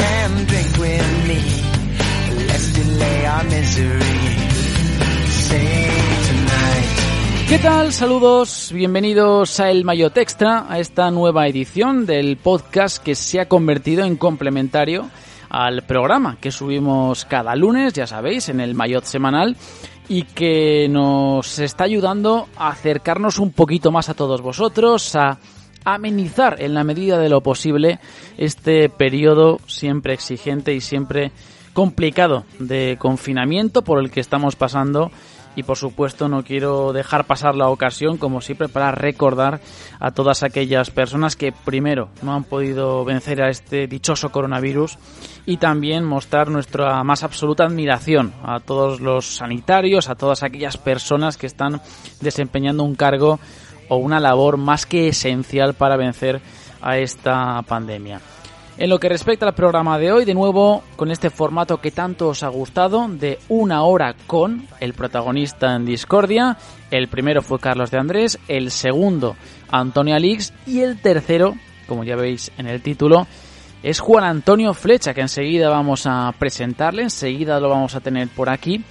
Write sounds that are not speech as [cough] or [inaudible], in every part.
and drink with me. Let's delay our misery. Tonight. ¿Qué tal? Saludos, bienvenidos a El Mayotte Extra, a esta nueva edición del podcast que se ha convertido en complementario al programa que subimos cada lunes, ya sabéis, en el Mayotte semanal y que nos está ayudando a acercarnos un poquito más a todos vosotros, a amenizar en la medida de lo posible este periodo siempre exigente y siempre complicado de confinamiento por el que estamos pasando. Y por supuesto no quiero dejar pasar la ocasión como siempre para recordar a todas aquellas personas que primero no han podido vencer a este dichoso coronavirus y también mostrar nuestra más absoluta admiración a todos los sanitarios, a todas aquellas personas que están desempeñando un cargo o una labor más que esencial para vencer a esta pandemia. En lo que respecta al programa de hoy, de nuevo con este formato que tanto os ha gustado, de una hora con el protagonista en Discordia. El primero fue Carlos de Andrés, el segundo Antonio Alix y el tercero, como ya veis en el título, es Juan Antonio Flecha, que enseguida vamos a presentarle, enseguida lo vamos a tener por aquí,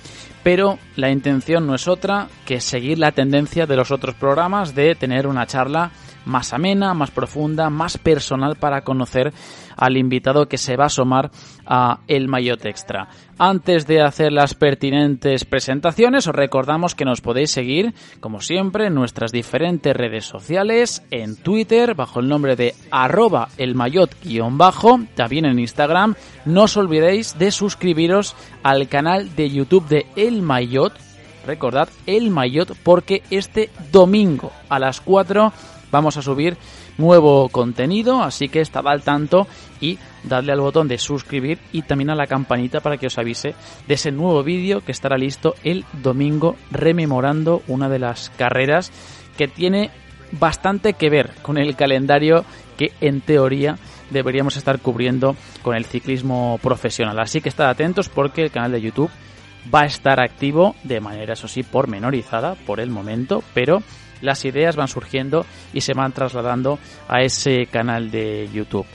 pero la intención no es otra que seguir la tendencia de los otros programas de tener una charla más amena, más profunda, más personal para conocer al invitado que se va a asomar a El Mayotte Extra. Antes de hacer las pertinentes presentaciones, os recordamos que nos podéis seguir, como siempre, en nuestras diferentes redes sociales, en Twitter, bajo el nombre de arroba elmayot-bajo, también en Instagram. No os olvidéis de suscribiros al canal de YouTube de El Mayotte, recordad, El Mayotte, porque este domingo a las 4 vamos a subir nuevo contenido, así que estad al tanto y dadle al botón de suscribir y también a la campanita para que os avise de ese nuevo vídeo que estará listo el domingo rememorando una de las carreras que tiene bastante que ver con el calendario que en teoría deberíamos estar cubriendo con el ciclismo profesional. Así que estad atentos porque el canal de YouTube va a estar activo de manera, eso sí, pormenorizada por el momento, pero las ideas van surgiendo y se van trasladando a ese canal de YouTube.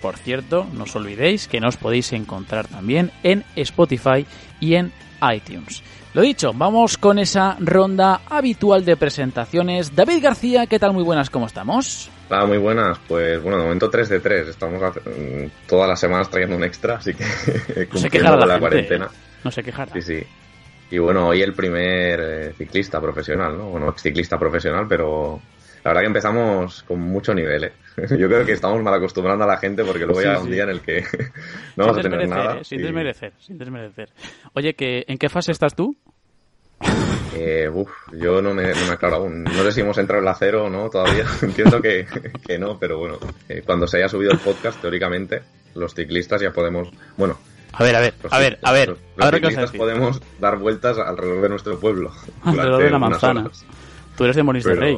Por cierto, no os olvidéis que nos podéis encontrar también en Spotify y en iTunes. Lo dicho, vamos con esa ronda habitual de presentaciones. David García, ¿qué tal? Muy buenas, ¿cómo estamos? Hola, muy buenas. Pues bueno, de momento 3 de 3. Estamos mm, todas las semanas trayendo un extra, así que [laughs] No se la, la gente, cuarentena. ¿eh? No se quejará. Sí, sí. Y bueno, hoy el primer eh, ciclista profesional, ¿no? Bueno, ex ciclista profesional, pero la verdad que empezamos con mucho nivel, ¿eh? [laughs] Yo creo que estamos mal acostumbrando a la gente porque luego Sí, ya sí. un día en el que [laughs] no vamos a tener nada. ¿eh? Sin y, desmerecer, sin desmerecer. Oye, que, ¿en qué fase estás tú? [laughs] eh, uf, yo no me, no me aclaro aún. No sé si hemos entrado en la cero o no todavía. Entiendo que, que no, pero bueno, eh, cuando se haya subido el podcast, teóricamente, los ciclistas ya podemos, bueno, A ver, a ver, a ver, a ver. los, los a ver qué vas a ciclistas decir. podemos dar vueltas alrededor de nuestro pueblo. [laughs] Alrededor de la manzana. Tú eres de Molins de Rey.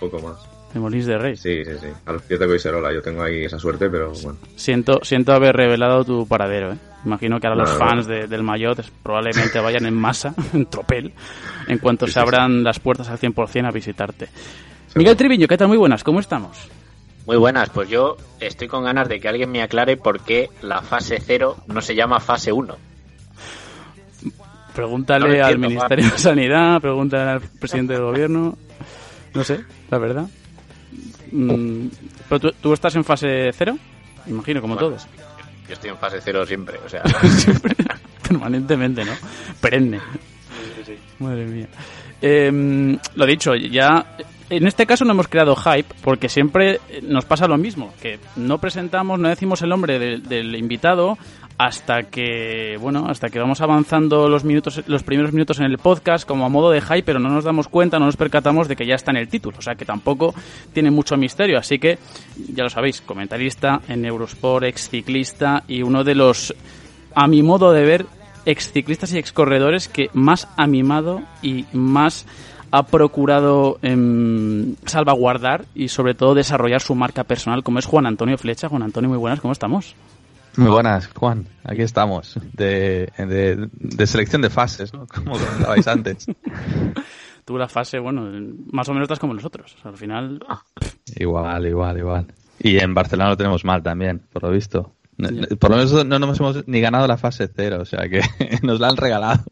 poco más. De Molins de Rey. Sí, sí, sí. A los pies de Coiserola, yo tengo ahí esa suerte, pero bueno. Siento, siento haber revelado tu paradero, ¿eh? Imagino que ahora los No, fans no. de- del Mayotte probablemente vayan en masa, [laughs] en tropel, en cuanto Sí, se sí, abran las puertas al 100% a visitarte. Miguel Triviño, ¿qué tal? Muy buenas, ¿cómo estamos? Muy buenas, pues yo estoy con ganas de que alguien me aclare por qué la fase 0 no se llama fase 1. Pregúntale No al Ministerio de Sanidad, pregúntale al presidente del gobierno. No sé, la verdad. Mm, ¿Pero tú, tú estás en fase cero? Imagino, como Bueno, todos. Yo estoy en fase 0 siempre, o sea, [laughs] Siempre, [laughs] permanentemente, ¿no? Perenne. Madre mía. Eh, lo dicho, ya en este caso no hemos creado hype porque siempre nos pasa lo mismo, que no presentamos, no decimos el nombre del, del invitado hasta que bueno hasta que vamos avanzando los minutos los primeros minutos en el podcast como a modo de hype pero no nos damos cuenta no nos percatamos de que ya está en el título o sea que tampoco tiene mucho misterio. Así que ya lo sabéis comentarista en Eurosport ex ciclista y uno de los a mi modo de ver ex ciclistas y ex corredores que más ha mimado y más ha procurado em, salvaguardar y sobre todo desarrollar su marca personal como es Juan Antonio Flecha Juan Antonio muy buenas cómo estamos muy buenas, Juan. Aquí estamos, de, de, de selección de fases, ¿no? Como comentabais antes. [laughs] Tú la fase, bueno, más o menos estás como nosotros. O sea, al final... Igual, igual, igual. Y en Barcelona lo tenemos mal también, por lo visto. Por lo menos no nos hemos ni ganado la fase cero, o sea que [laughs] nos la han regalado,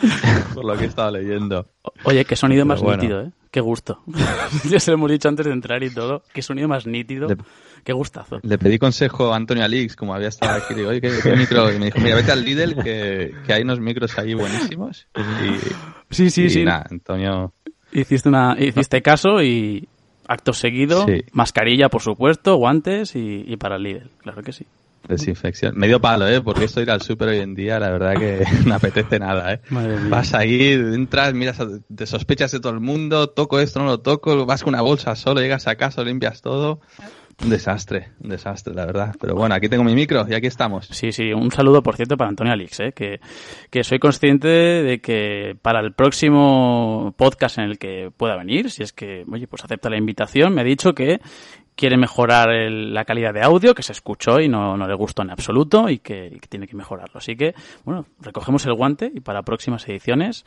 [laughs] por lo que he estado leyendo. Oye, qué sonido más bueno. nítido, ¿eh? Qué gusto. [laughs] ya se lo hemos dicho antes de entrar y todo. Qué sonido más nítido. De... Qué gustazo. Le pedí consejo a Antonio Alix, como había estado aquí. Digo, oye, ¿qué, qué micro? Y me dijo, mira, vete al Lidl, que, que hay unos micros ahí buenísimos. Y, sí, sí, y sí. Nada, Antonio. Hiciste, una, hiciste caso y acto seguido, sí. mascarilla, por supuesto, guantes y, y para el Lidl. Claro que sí. Desinfección. Medio palo, ¿eh? Porque esto ir al súper hoy en día, la verdad que [laughs] no apetece nada, ¿eh? Vas ahí, entras, miras, te sospechas de todo el mundo, toco esto, no lo toco, vas con una bolsa solo, llegas a casa, limpias todo. Un desastre, un desastre, la verdad. Pero bueno, aquí tengo mi micro y aquí estamos. Sí, sí, un saludo, por cierto, para Antonio Alix, ¿eh? que, que soy consciente de que para el próximo podcast en el que pueda venir, si es que, oye, pues acepta la invitación, me ha dicho que quiere mejorar el, la calidad de audio, que se escuchó y no, no le gustó en absoluto y que, y que tiene que mejorarlo. Así que, bueno, recogemos el guante y para próximas ediciones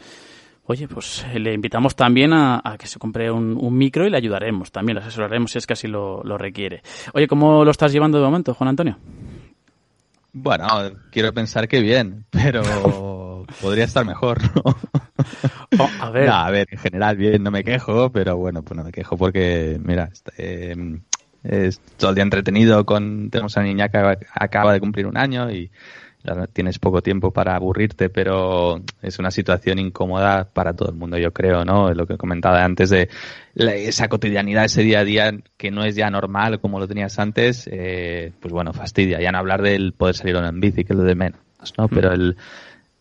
Oye, pues le invitamos también a, a que se compre un, un, micro y le ayudaremos también, le asesoraremos si es que así lo, lo, requiere. Oye, ¿cómo lo estás llevando de momento, Juan Antonio? Bueno, quiero pensar que bien, pero [laughs] podría estar mejor, ¿no? Oh, a ver. No, a ver, en general bien, no me quejo, pero bueno, pues no me quejo porque, mira, eh, es todo el día entretenido con, tenemos a una niña que acaba de cumplir un año y tienes poco tiempo para aburrirte, pero es una situación incómoda para todo el mundo, yo creo, ¿no? Lo que comentaba antes de la, esa cotidianidad, ese día a día que no es ya normal como lo tenías antes, eh, pues bueno, fastidia. Ya no hablar del poder salir en bici, que es lo de menos, ¿no? Pero el,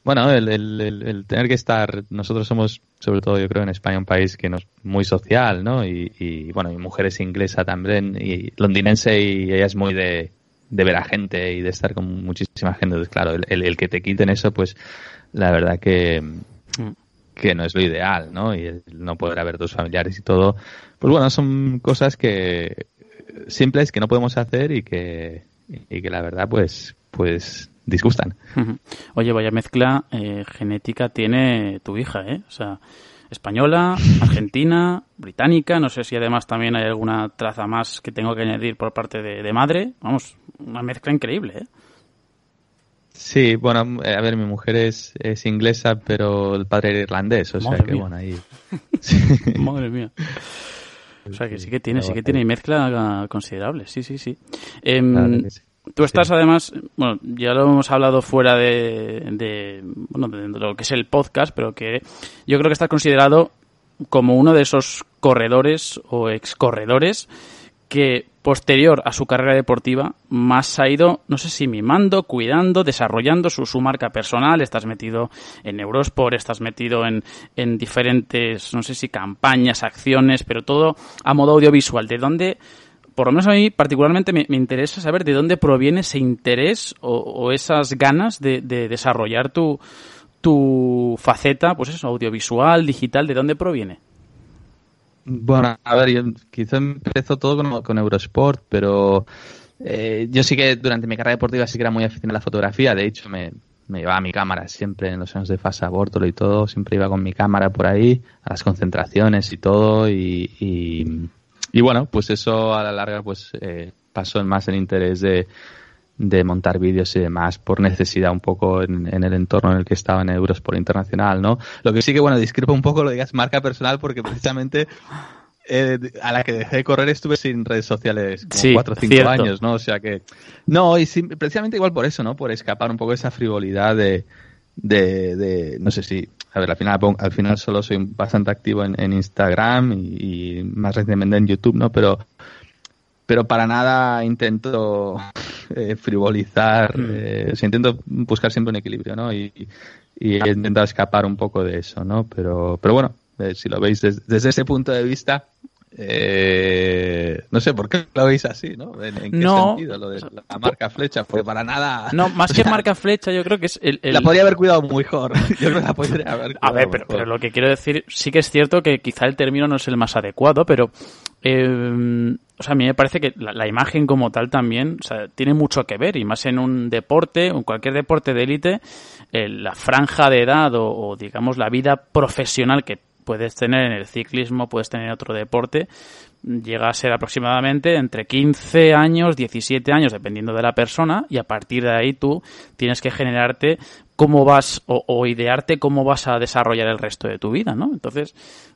bueno, el, el, el, el, tener que estar, nosotros somos, sobre todo yo creo en España, un país que nos muy social, ¿no? Y, y bueno, mi mujer es inglesa también, y londinense, y ella es muy de, de ver a gente y de estar con muchísima gente. Entonces, claro, el, el, el que te quiten eso, pues la verdad que, que no es lo ideal, ¿no? Y el no poder ver tus familiares y todo. Pues bueno, son cosas que simples que no podemos hacer y que, y que la verdad, pues, pues disgustan. Oye, vaya mezcla eh, genética tiene tu hija, ¿eh? O sea, española, [laughs] argentina, británica, no sé si además también hay alguna traza más que tengo que añadir por parte de, de madre. Vamos, una mezcla increíble, ¿eh? Sí, bueno, a ver, mi mujer es, es inglesa, pero el padre era irlandés, o Madre sea que mía. bueno, ahí... [laughs] Madre mía. O sea que sí que tiene, sí que tiene mezcla considerable, sí, sí, sí. Eh, Claro que sí. Tú estás además, bueno, ya lo hemos hablado fuera de, de, bueno, de lo que es el podcast, pero que yo creo que estás considerado como uno de esos corredores o excorredores que posterior a su carrera deportiva más ha ido, no sé si mimando, cuidando, desarrollando su, su marca personal, estás metido en Eurosport, estás metido en, en diferentes, no sé si campañas, acciones, pero todo a modo audiovisual. ¿De dónde por lo menos a mí particularmente me, me, interesa saber de dónde proviene ese interés o, o esas ganas de, de, desarrollar tu, tu faceta, pues eso, audiovisual, digital, ¿de dónde proviene? Bueno, a ver, yo quizá empezó todo con, Eurosport, pero eh, yo sí que durante mi carrera deportiva sí que era muy aficionado a la fotografía, de hecho me, me llevaba mi cámara siempre en los años de fase aborto y todo, siempre iba con mi cámara por ahí, a las concentraciones y todo, y, y, y bueno, pues eso a la larga pues eh, pasó más el interés de, de montar vídeos y demás por necesidad un poco en, en, el entorno en el que estaba en Eurosport Internacional, ¿no? Lo que sí que, bueno, discrepo un poco lo digas marca personal porque precisamente eh, a la que dejé de correr estuve sin redes sociales como sí, cuatro o cinco cierto. años, ¿no? O sea que... No, y sí, precisamente igual por eso, ¿no? Por escapar un poco de esa frivolidad de, de, de no sé si a ver, al final, al final solo soy bastante activo en, Instagram y, más recientemente en YouTube, ¿no? Pero, pero para nada intento [laughs] eh, frivolizar, mm. eh, intento buscar siempre un equilibrio, ¿no? Y, y he intentado escapar un poco de eso, ¿no? Pero, pero bueno, eh, si lo veis desde ese punto de vista, eh, no sé por qué lo veis así, ¿no? ¿En, qué sentido lo de la marca flecha? Porque para nada. No, más que [laughs] marca flecha, yo creo que es el. La podría haber cuidado mejor. [laughs] Yo creo que la podría haber A ver, pero, lo que quiero decir, sí que es cierto que quizá el término no es el más adecuado, pero. Eh, o sea, a mí me parece que la, imagen como tal también o sea, tiene mucho que ver, y más en un deporte, en cualquier deporte de élite, eh, la franja de edad o, o, digamos, la vida profesional que puedes tener en el ciclismo, puedes tener en otro deporte, llega a ser aproximadamente entre 15 años, 17 años, dependiendo de la persona, y a partir de ahí tú tienes que generarte cómo vas o, idearte cómo vas a desarrollar el resto de tu vida, ¿no? Entonces,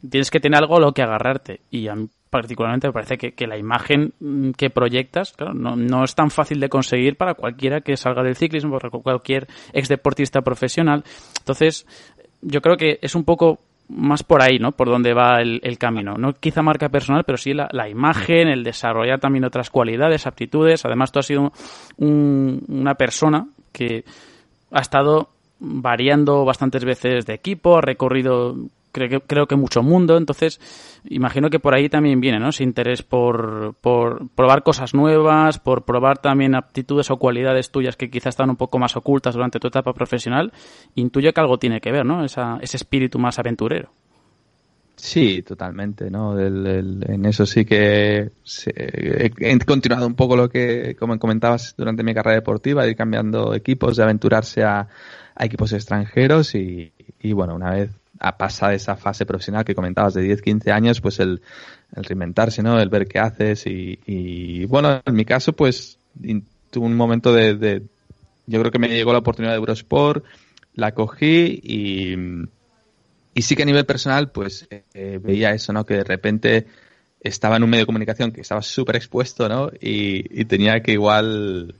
tienes que tener algo a lo que agarrarte. Y a mí particularmente me parece que, la imagen mm, que proyectas, claro, no, no, es tan fácil de conseguir para cualquiera que salga del ciclismo, para cualquier ex deportista profesional. Entonces, yo creo que es un poco más por ahí, ¿no? Por donde va el, camino. No quizá marca personal, pero sí la, imagen, el desarrollar también otras cualidades, aptitudes. Además, tú has sido una persona que ha estado variando bastantes veces de equipo, ha recorrido creo que, creo que mucho mundo, entonces imagino que por ahí también viene, ¿no? Ese interés por, por probar cosas nuevas, por probar también aptitudes o cualidades tuyas que quizás están un poco más ocultas durante tu etapa profesional. Intuyo que algo tiene que ver, ¿no? Esa, ese espíritu más aventurero. Sí, totalmente, ¿no? en eso sí que he, continuado un poco lo que, como comentabas, durante mi carrera deportiva, de ir cambiando equipos, de aventurarse a, equipos extranjeros y, bueno, una vez a pasar esa fase profesional que comentabas de 10, 15 años, pues el, reinventarse, ¿no? El ver qué haces y, bueno, en mi caso, pues tuve un momento de, yo creo que me llegó la oportunidad de Eurosport, la cogí y, y sí que a nivel personal, pues eh, veía eso, ¿no? Que de repente estaba en un medio de comunicación que estaba súper expuesto, ¿no? Y, y tenía que igual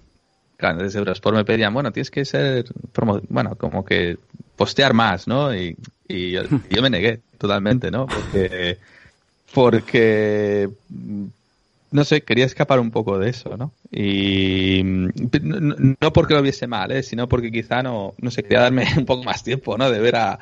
claro, desde Eurosport me pedían, bueno, tienes que ser, bueno, como que postear más, ¿no? Y, [laughs] y yo, me negué totalmente, ¿no? Porque, porque, no sé, quería escapar un poco de eso, ¿no? Y no porque lo viese mal, ¿eh? sino porque quizá no, no sé, quería darme [laughs] un poco más tiempo, ¿no? De ver a,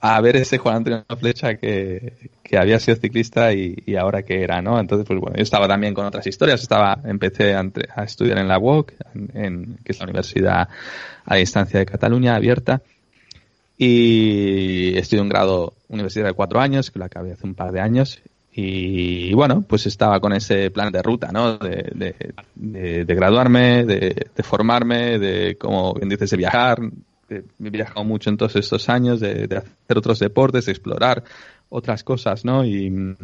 a ver ese Juan Antonio Flecha que, que había sido ciclista y, y, ahora que era, ¿no? Entonces, pues bueno, yo estaba también con otras historias, estaba, empecé a, a estudiar en la UOC, en, que es la Universidad a distancia de Cataluña, abierta, y estudié un grado universitario de cuatro años, que lo acabé hace un par de años, y, bueno, pues estaba con ese plan de ruta, ¿no? De, de, de, graduarme, de, de, formarme, de, como bien dices, de viajar, he viajado mucho en todos estos años, de, hacer otros deportes, de explorar otras cosas, ¿no? Y,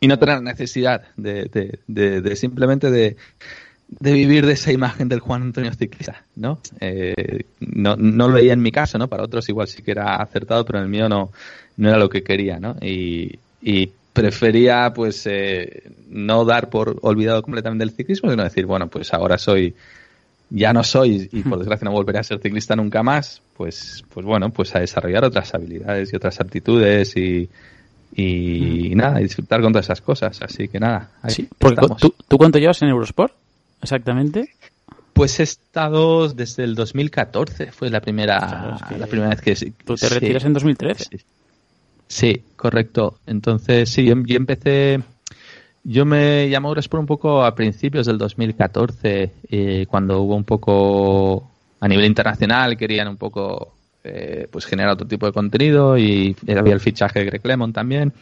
y no tener necesidad de, de simplemente de, vivir de esa imagen del Juan Antonio Ciclista, ¿no? Eh, ¿no? No lo veía en mi caso, ¿no? Para otros igual sí que era acertado, pero en el mío no, no era lo que quería, ¿no? Y, y prefería, pues, eh, no dar por olvidado completamente el ciclismo, sino decir, bueno, pues ahora soy ya no soy y por desgracia no volveré a ser ciclista nunca más, pues, pues bueno, pues a desarrollar otras habilidades y otras aptitudes y, y nada, y disfrutar con todas esas cosas. Así que nada, sí, ¿tú, ¿tú, cuánto llevas en Eurosport? Exactamente. Pues he estado desde el 2014, fue la primera, la primera vez que... Tú te retiras en 2013. Sí, correcto. Entonces, sí, yo empecé yo me llamé Eurosport un poco a principios del 2014, eh, cuando hubo un poco a nivel internacional, querían un poco eh, pues generar otro tipo de contenido y había el fichaje de Greg Lemon también.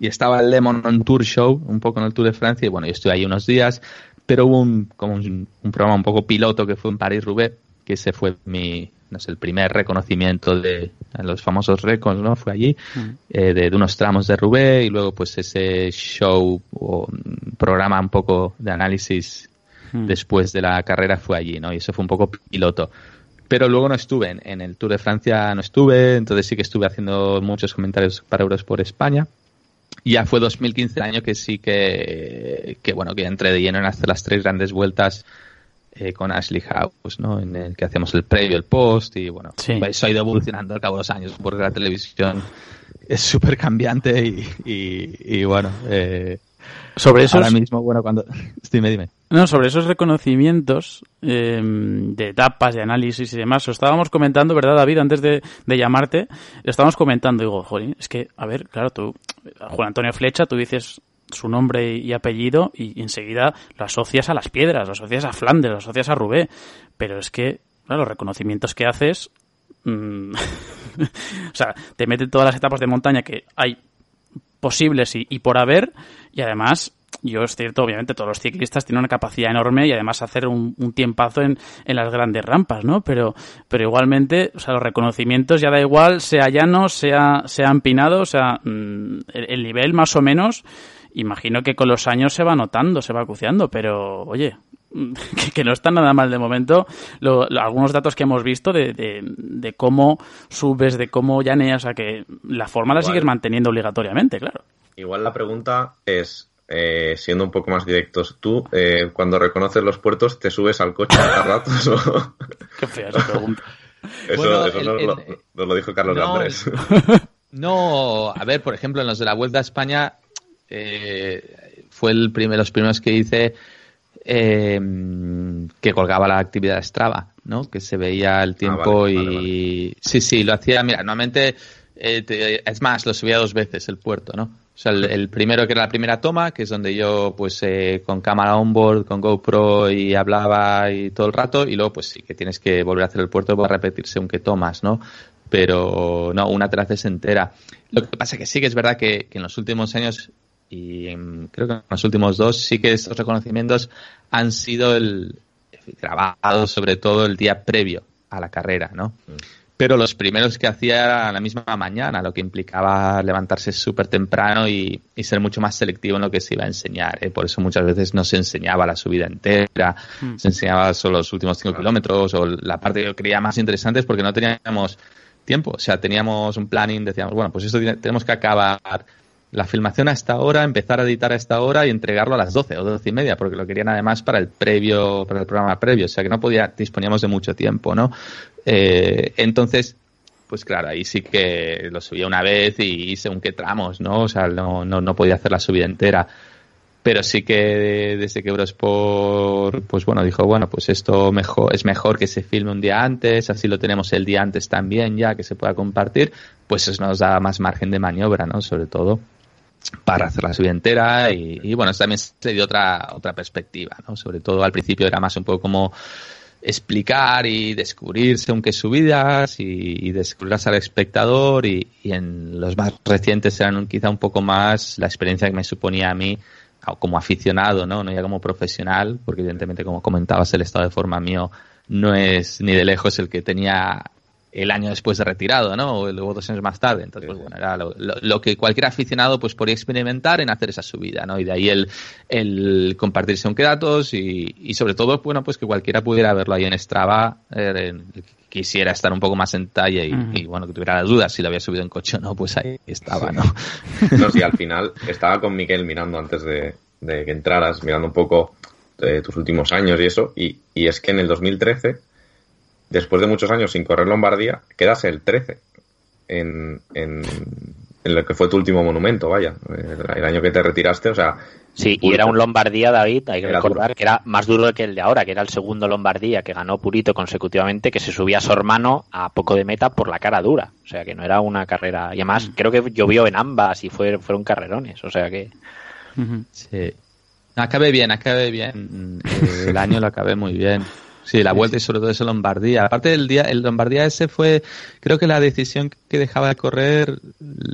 Y estaba el Lemon on Tour Show, un poco en el Tour de Francia, y bueno, yo estuve ahí unos días, pero hubo un, como un, un programa un poco piloto que fue en París-Roubaix, que ese fue mi, no sé, el primer reconocimiento de los famosos récords, ¿no? Fue allí, mm. eh, de, unos tramos de Roubaix y luego pues ese show o programa un poco de análisis mm. después de la carrera fue allí, ¿no? Y eso fue un poco piloto. Pero luego no estuve, en, en el Tour de Francia no estuve, entonces sí que estuve haciendo muchos comentarios para Euros por España. Ya fue 2015 el año que sí que, que bueno, que entré de lleno en hacer las tres grandes vueltas eh, con Ashley House, ¿no? En el que hacemos el previo, el post y bueno, Sí. eso ha ido evolucionando al cabo de los años porque la televisión es súper cambiante y, y, y, bueno, eh, Sobre esos, ahora mismo, bueno, cuando... [laughs] Dime, dime. No, sobre esos reconocimientos eh, de etapas, de análisis y demás, lo estábamos comentando, ¿verdad, David? Antes de, de llamarte, estábamos comentando. Digo, jolín, es que, a ver, claro, tú, Juan Antonio Flecha, tú dices su nombre y apellido y enseguida lo asocias a las piedras, lo asocias a Flandes, lo asocias a Rubé. Pero es que, claro, los reconocimientos que haces. mm, [laughs] o sea, te meten todas las etapas de montaña que hay posibles y por haber. Y además, yo es cierto, obviamente todos los ciclistas tienen una capacidad enorme y además hacer un, un tiempazo en, en las grandes rampas, ¿no? Pero, pero igualmente, o sea, los reconocimientos ya da igual, sea llano, sea, sea empinado, o sea, mm, el, el nivel más o menos, imagino que con los años se va notando, se va acuciando, pero oye, [laughs] que, que no está nada mal de momento. Lo- lo- algunos datos que hemos visto de, de, de cómo subes, de cómo llaneas, o sea que la forma la Igual. sigues manteniendo obligatoriamente, claro. Igual la pregunta es, eh, siendo un poco más directos, ¿tú eh, cuando reconoces los puertos te subes al coche a ratos? o- [laughs] Qué fea esa pregunta. [laughs] Eso, Bueno, eso el- nos, el- lo, nos lo dijo Carlos No, Andrés. [laughs] No, a ver, por ejemplo, en los de la Vuelta a España eh, fue el primer, los primeros que hice eh, que colgaba la actividad de Strava, ¿no? Que se veía el tiempo vale, y vale, sí, sí, lo hacía. Mira, normalmente eh, te- es más, lo subía dos veces el puerto, ¿no? O sea, el, primero que era la primera toma, que es donde yo, pues, eh, con cámara onboard, con GoPro y hablaba y todo el rato, y luego, pues sí, que tienes que volver a hacer el puerto para repetir según qué tomas, ¿no? Pero no, una te la entera. Lo que pasa que sí que es verdad que, que en los últimos años, y creo que en los últimos dos, sí que estos reconocimientos han sido el grabados sobre todo el día previo a la carrera, ¿no? Pero los primeros que hacía era a la misma mañana, lo que implicaba levantarse súper temprano y, y ser mucho más selectivo en lo que se iba a enseñar. ¿eh? Por eso muchas veces no se enseñaba la subida entera, Mm. se enseñaba solo los últimos cinco Claro. kilómetros o la parte que yo creía más interesante es porque no teníamos tiempo. O sea, teníamos un planning, decíamos, bueno, pues esto tiene- tenemos que acabar la filmación a esta hora, empezar a editar a esta hora y entregarlo a las 12 o 12 y media, porque lo querían además para el previo, para el programa previo, o sea que no podía, disponíamos de mucho tiempo, ¿no? Eh, entonces, pues claro, ahí sí que lo subía una vez y según qué tramos, ¿no? O sea, no, no, no podía hacer la subida entera. Pero sí que desde que Eurosport, pues bueno, dijo, bueno, pues esto mejor, es mejor que se filme un día antes, así lo tenemos el día antes también ya, que se pueda compartir, pues eso nos da más margen de maniobra, ¿no? Sobre todo para hacer la subida entera y, y bueno, también se dio otra, otra perspectiva, ¿no? Sobre todo al principio era más un poco como explicar y descubrir según qué subidas y, y descubrirlas al espectador y, y en los más recientes eran quizá un poco más la experiencia que me suponía a mí como aficionado, ¿no? No ya como profesional, porque evidentemente como comentabas el estado de forma mío no es ni de lejos el que tenía el año después de retirado, ¿no? O luego dos años más tarde. Entonces, pues bueno, era lo, lo- lo que cualquier aficionado pues podría experimentar en hacer esa subida, ¿no? Y de ahí el, el compartirse aunque datos y, y sobre todo, bueno, pues que cualquiera pudiera verlo ahí en Strava, eh, que quisiera estar un poco más en talla y, y, bueno, que tuviera las dudas si lo había subido en coche o no, pues ahí estaba, ¿no? [laughs] No, sí, al final estaba con Miquel mirando antes de, de que entraras, mirando un poco de tus últimos años y eso, y, y es que en el 2013, después de muchos años sin correr Lombardía, quedas el 13 en, en, en lo que fue tu último monumento, vaya, el, el año que te retiraste, o sea... Sí, y era un Lombardía, David, hay que Era recordar duro. que era más duro que el de ahora, que era el segundo Lombardía que ganó Purito consecutivamente, que se subía a su hermano a poco de meta por la cara dura. O sea, que no era una carrera. Y además, creo que llovió en ambas y fue, fueron carrerones. O sea que. Sí. Acabé bien, acabé bien. El año lo acabé muy bien. Sí, la vuelta y sobre todo eso Lombardía. Aparte del día, el Lombardía ese fue, creo que la decisión que dejaba de correr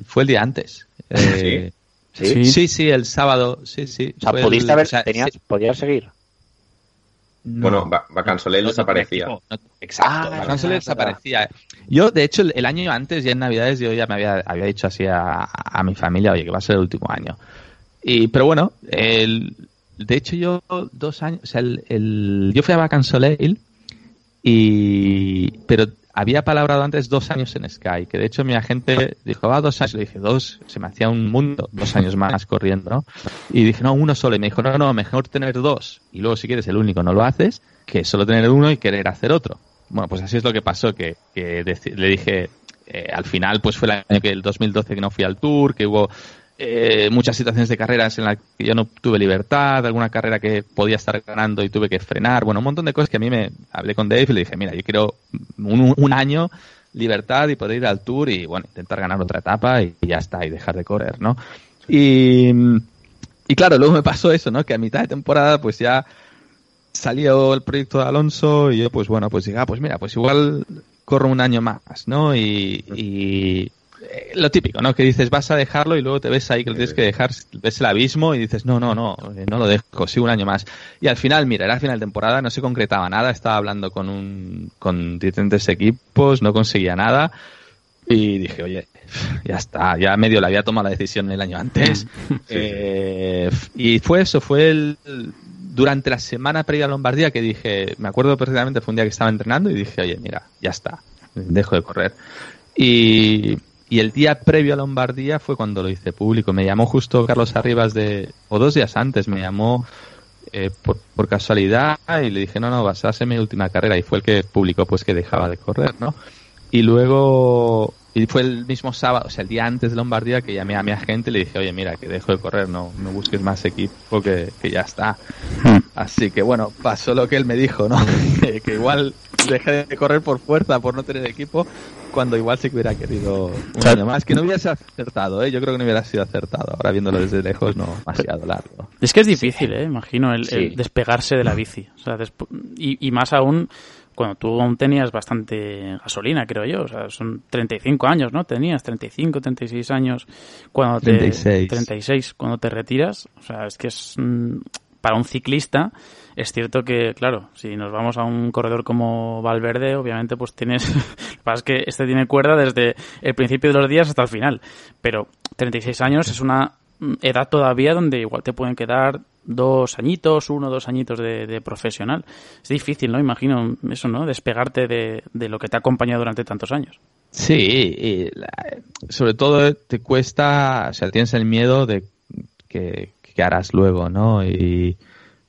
fue el día antes. Eh, Sí. Sí. sí, sí, el sábado, sí, sí. O sea, pudiste el- haber. o sea, tenías, sí, ¿Podías seguir? no. Bueno, Va- Vacansoleil No, desaparecía. no- exacto, Ah, Vacansoleil verdad, desaparecía. Yo, de hecho, el, el año antes, ya en Navidades, yo ya me había, había dicho así a, a mi familia, oye, que va a ser el último año. Y, pero bueno, el, de hecho yo dos años, o sea, el, el- yo fui a Vacansoleil y, pero había palabrado antes dos años en Sky, que de hecho mi agente dijo, ah, dos años, le dije, dos, se me hacía un mundo, dos años más corriendo, ¿no? Y dije, no, uno solo, y me dijo, no, no, mejor tener dos, y luego si quieres el único no lo haces, que solo tener uno y querer hacer otro. Bueno, pues así es lo que pasó, que, que le dije, eh, al final pues fue el año que el 2012 que no fui al tour, que hubo eh, muchas situaciones de carreras en las que yo no tuve libertad, alguna carrera que podía estar ganando y tuve que frenar, bueno, un montón de cosas que a mí me hablé con Dave y le dije, mira, yo quiero un, un año libertad y poder ir al tour y bueno, intentar ganar otra etapa y, ya está, y dejar de correr, ¿no? Y, y claro, luego me pasó eso, ¿no? Que a mitad de temporada pues ya salió el proyecto de Alonso y yo pues bueno, pues dije, ah, pues mira, pues igual corro un año más, ¿no? Y, y eh, lo típico, ¿no? Que dices, vas a dejarlo y luego te ves ahí que lo tienes que dejar, ves el abismo y dices, no, no, no, eh, no lo dejo, sigo un año más. Y al final, mira, era final de temporada, no se concretaba nada, estaba hablando con un, con diferentes equipos, no conseguía nada. Y dije, oye, ya está, ya medio le había tomado la decisión el año antes. [laughs] Eh, y fue eso, fue el, durante la semana previa a Lombardía que dije, me acuerdo perfectamente, fue un día que estaba entrenando y dije, oye, mira, ya está, dejo de correr. Y, y el día previo a Lombardía fue cuando lo hice público. Me llamó justo Carlos Arribas de, o dos días antes, me llamó eh, por, por, casualidad y le dije, no, no, vas a mi última carrera. Y fue el que publicó pues que dejaba de correr, ¿no? Y luego y fue el mismo sábado, o sea, el día antes de Lombardía que llamé a mi agente y le dije, oye, mira, que dejo de correr, no, no busques más equipo, que, que ya está. Hmm. Así que bueno, pasó lo que él me dijo, ¿no? [laughs] que, igual dejé de correr por fuerza, por no tener equipo, cuando igual sí que hubiera querido un año más, que no hubiese acertado, ¿eh? Yo creo que no hubiera sido acertado. Ahora viéndolo desde lejos, no demasiado largo. Es que es difícil, ¿eh? Imagino, el, el despegarse de la bici. O sea, y, y más aún cuando tú aún tenías bastante gasolina, creo yo. O sea, son 35 años, ¿no? Tenías 35, 36 años cuando te... 36. 36 cuando te retiras. O sea, es que es... Para un ciclista, es cierto que, claro, si nos vamos a un corredor como Valverde, obviamente pues tienes... [laughs] Lo que pasa es que este tiene cuerda desde el principio de los días hasta el final. Pero 36 años es una edad todavía donde igual te pueden quedar dos añitos, uno o dos añitos de, profesional. Es difícil, ¿no? Imagino eso, ¿no? Despegarte de, de lo que te ha acompañado durante tantos años. Sí, y sobre todo te cuesta, o sea, tienes el miedo de que, que harás luego, ¿no? Y,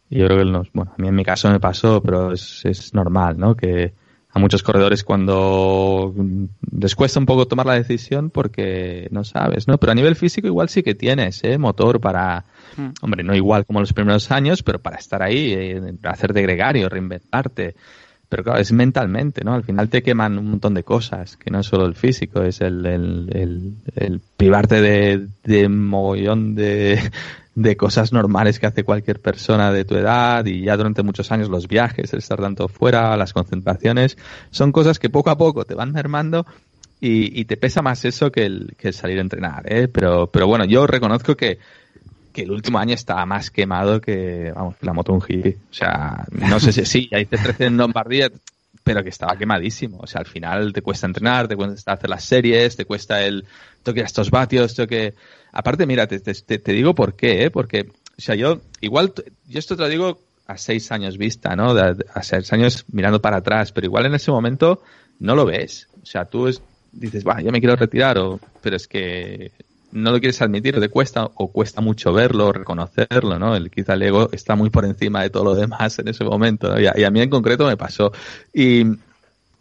yo creo que, bueno, a mí en mi caso me pasó, pero es, es normal, ¿no? Que, a muchos corredores cuando les cuesta un poco tomar la decisión porque no sabes, ¿no? Pero a nivel físico igual sí que tienes, ¿eh? Motor para, mm. hombre, no igual como los primeros años, pero para estar ahí, eh, hacer de gregario, reinventarte. Pero claro, es mentalmente, ¿no? Al final te queman un montón de cosas, que no es solo el físico, es el, el, el, el privarte de, de mogollón de, de cosas normales que hace cualquier persona de tu edad y ya durante muchos años los viajes, el estar tanto fuera, las concentraciones, son cosas que poco a poco te van mermando y, te pesa más eso que el, que salir a entrenar, ¿eh? Pero, pero bueno, yo reconozco que, que el último año estaba más quemado que, vamos, la moto un hippie. O sea, no sé si sí, ahí te 13 en Lombardía, pero que estaba quemadísimo. O sea, al final te cuesta entrenar, te cuesta hacer las series, te cuesta el toque estos vatios, toque Aparte, mira, te, te, digo por qué, ¿eh? Porque, o sea, yo, igual, yo esto te lo digo a seis años vista, ¿no? a seis años mirando para atrás, pero igual en ese momento no lo ves. O sea, tú dices, va, ya me quiero retirar, o, pero es que no lo quieres admitir, o te cuesta, o cuesta mucho verlo, reconocerlo, ¿no? El, quizá el ego está muy por encima de todo lo demás en ese momento, ¿no? y, a, mí en concreto me pasó. Y,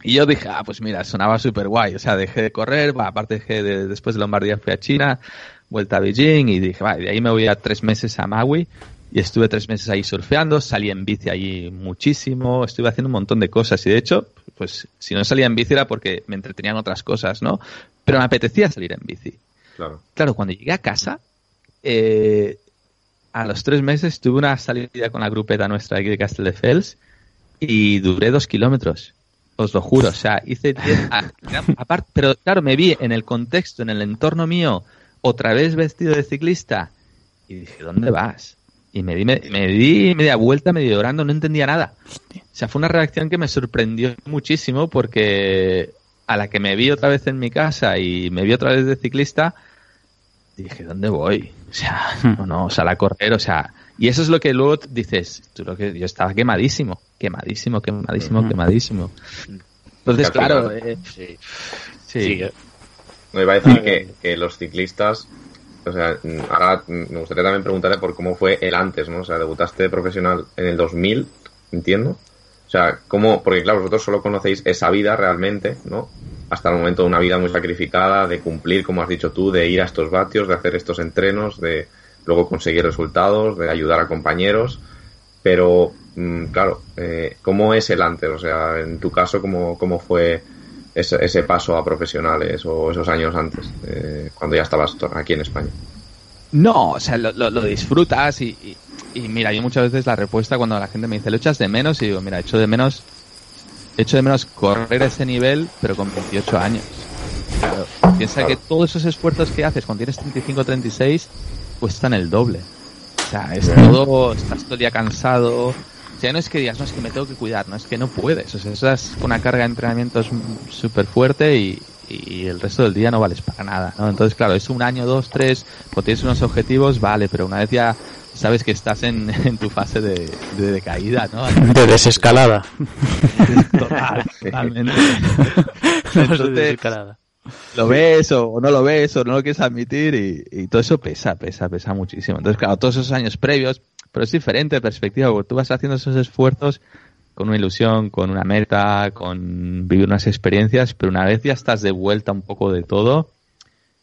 y yo dije, ah, pues mira, sonaba súper guay. O sea, dejé de correr, aparte dejé de, después de Lombardía fui a China, vuelta a Beijing y dije, vale, de ahí me voy a tres meses a Maui y estuve tres meses ahí surfeando, salí en bici allí muchísimo, estuve haciendo un montón de cosas y de hecho, pues si no salía en bici era porque me entretenían otras cosas, ¿no? Pero me apetecía salir en bici. Claro. Claro, cuando llegué a casa, eh, a los tres meses tuve una salida con la grupeta nuestra aquí de Castelldefels y duré dos kilómetros. Os lo juro, o sea, hice diez, [laughs] pero claro, me vi en el contexto, en el entorno mío, otra vez vestido de ciclista. Y dije, ¿dónde vas? Y me di, me, di media vuelta, medio llorando, no entendía nada. O sea, fue una reacción que me sorprendió muchísimo porque a la que me vi otra vez en mi casa y me vi otra vez de ciclista, dije, ¿dónde voy? O sea, hmm. no, no, o sea, la correr, o sea, y eso es lo que luego dices, tú lo que yo estaba quemadísimo, quemadísimo, quemadísimo, quemadísimo. Entonces, claro, eh, sí. sí. Me iba a decir que, que los ciclistas, o sea, ahora me gustaría también preguntarle por cómo fue el antes, ¿no? O sea, debutaste profesional en el 2000, entiendo. O sea, ¿cómo? Porque claro, vosotros solo conocéis esa vida realmente, ¿no? Hasta el momento una vida muy sacrificada, de cumplir, como has dicho tú, de ir a estos vatios, de hacer estos entrenos, de luego conseguir resultados, de ayudar a compañeros. Pero, mm, claro, eh, ¿cómo es el antes? O sea, en tu caso, ¿cómo, cómo fue ese, ese paso a profesionales o esos años antes, eh, cuando ya estabas aquí en España? No, o sea, lo, lo, lo disfrutas y, y, y, mira, yo muchas veces la respuesta cuando la gente me dice, ¿lo echas de menos? Y digo, mira, echo de menos, echo de menos correr a ese nivel, pero con 28 años. Claro, piensa claro. que todos esos esfuerzos que haces cuando tienes 35 36 cuestan el doble. O sea, es todo, estás todo el día cansado. O sea, no es que digas, no es que me tengo que cuidar, no es que no puedes. O sea, estás con una carga de entrenamientos súper fuerte y, y el resto del día no vales para nada, ¿no? Entonces, claro, es un año, dos, tres, cuando tienes unos objetivos, vale, pero una vez ya sabes que estás en, [laughs] en tu fase de, de decaída, ¿no? [laughs] De desescalada. [laughs] Total, totalmente. Entonces, de desescalada. Lo ves o no lo ves o no lo quieres admitir y, y, todo eso pesa, pesa, pesa muchísimo. Entonces, claro, todos esos años previos, pero es diferente de perspectiva, porque tú vas haciendo esos esfuerzos con una ilusión, con una meta, con vivir unas experiencias, pero una vez ya estás de vuelta un poco de todo,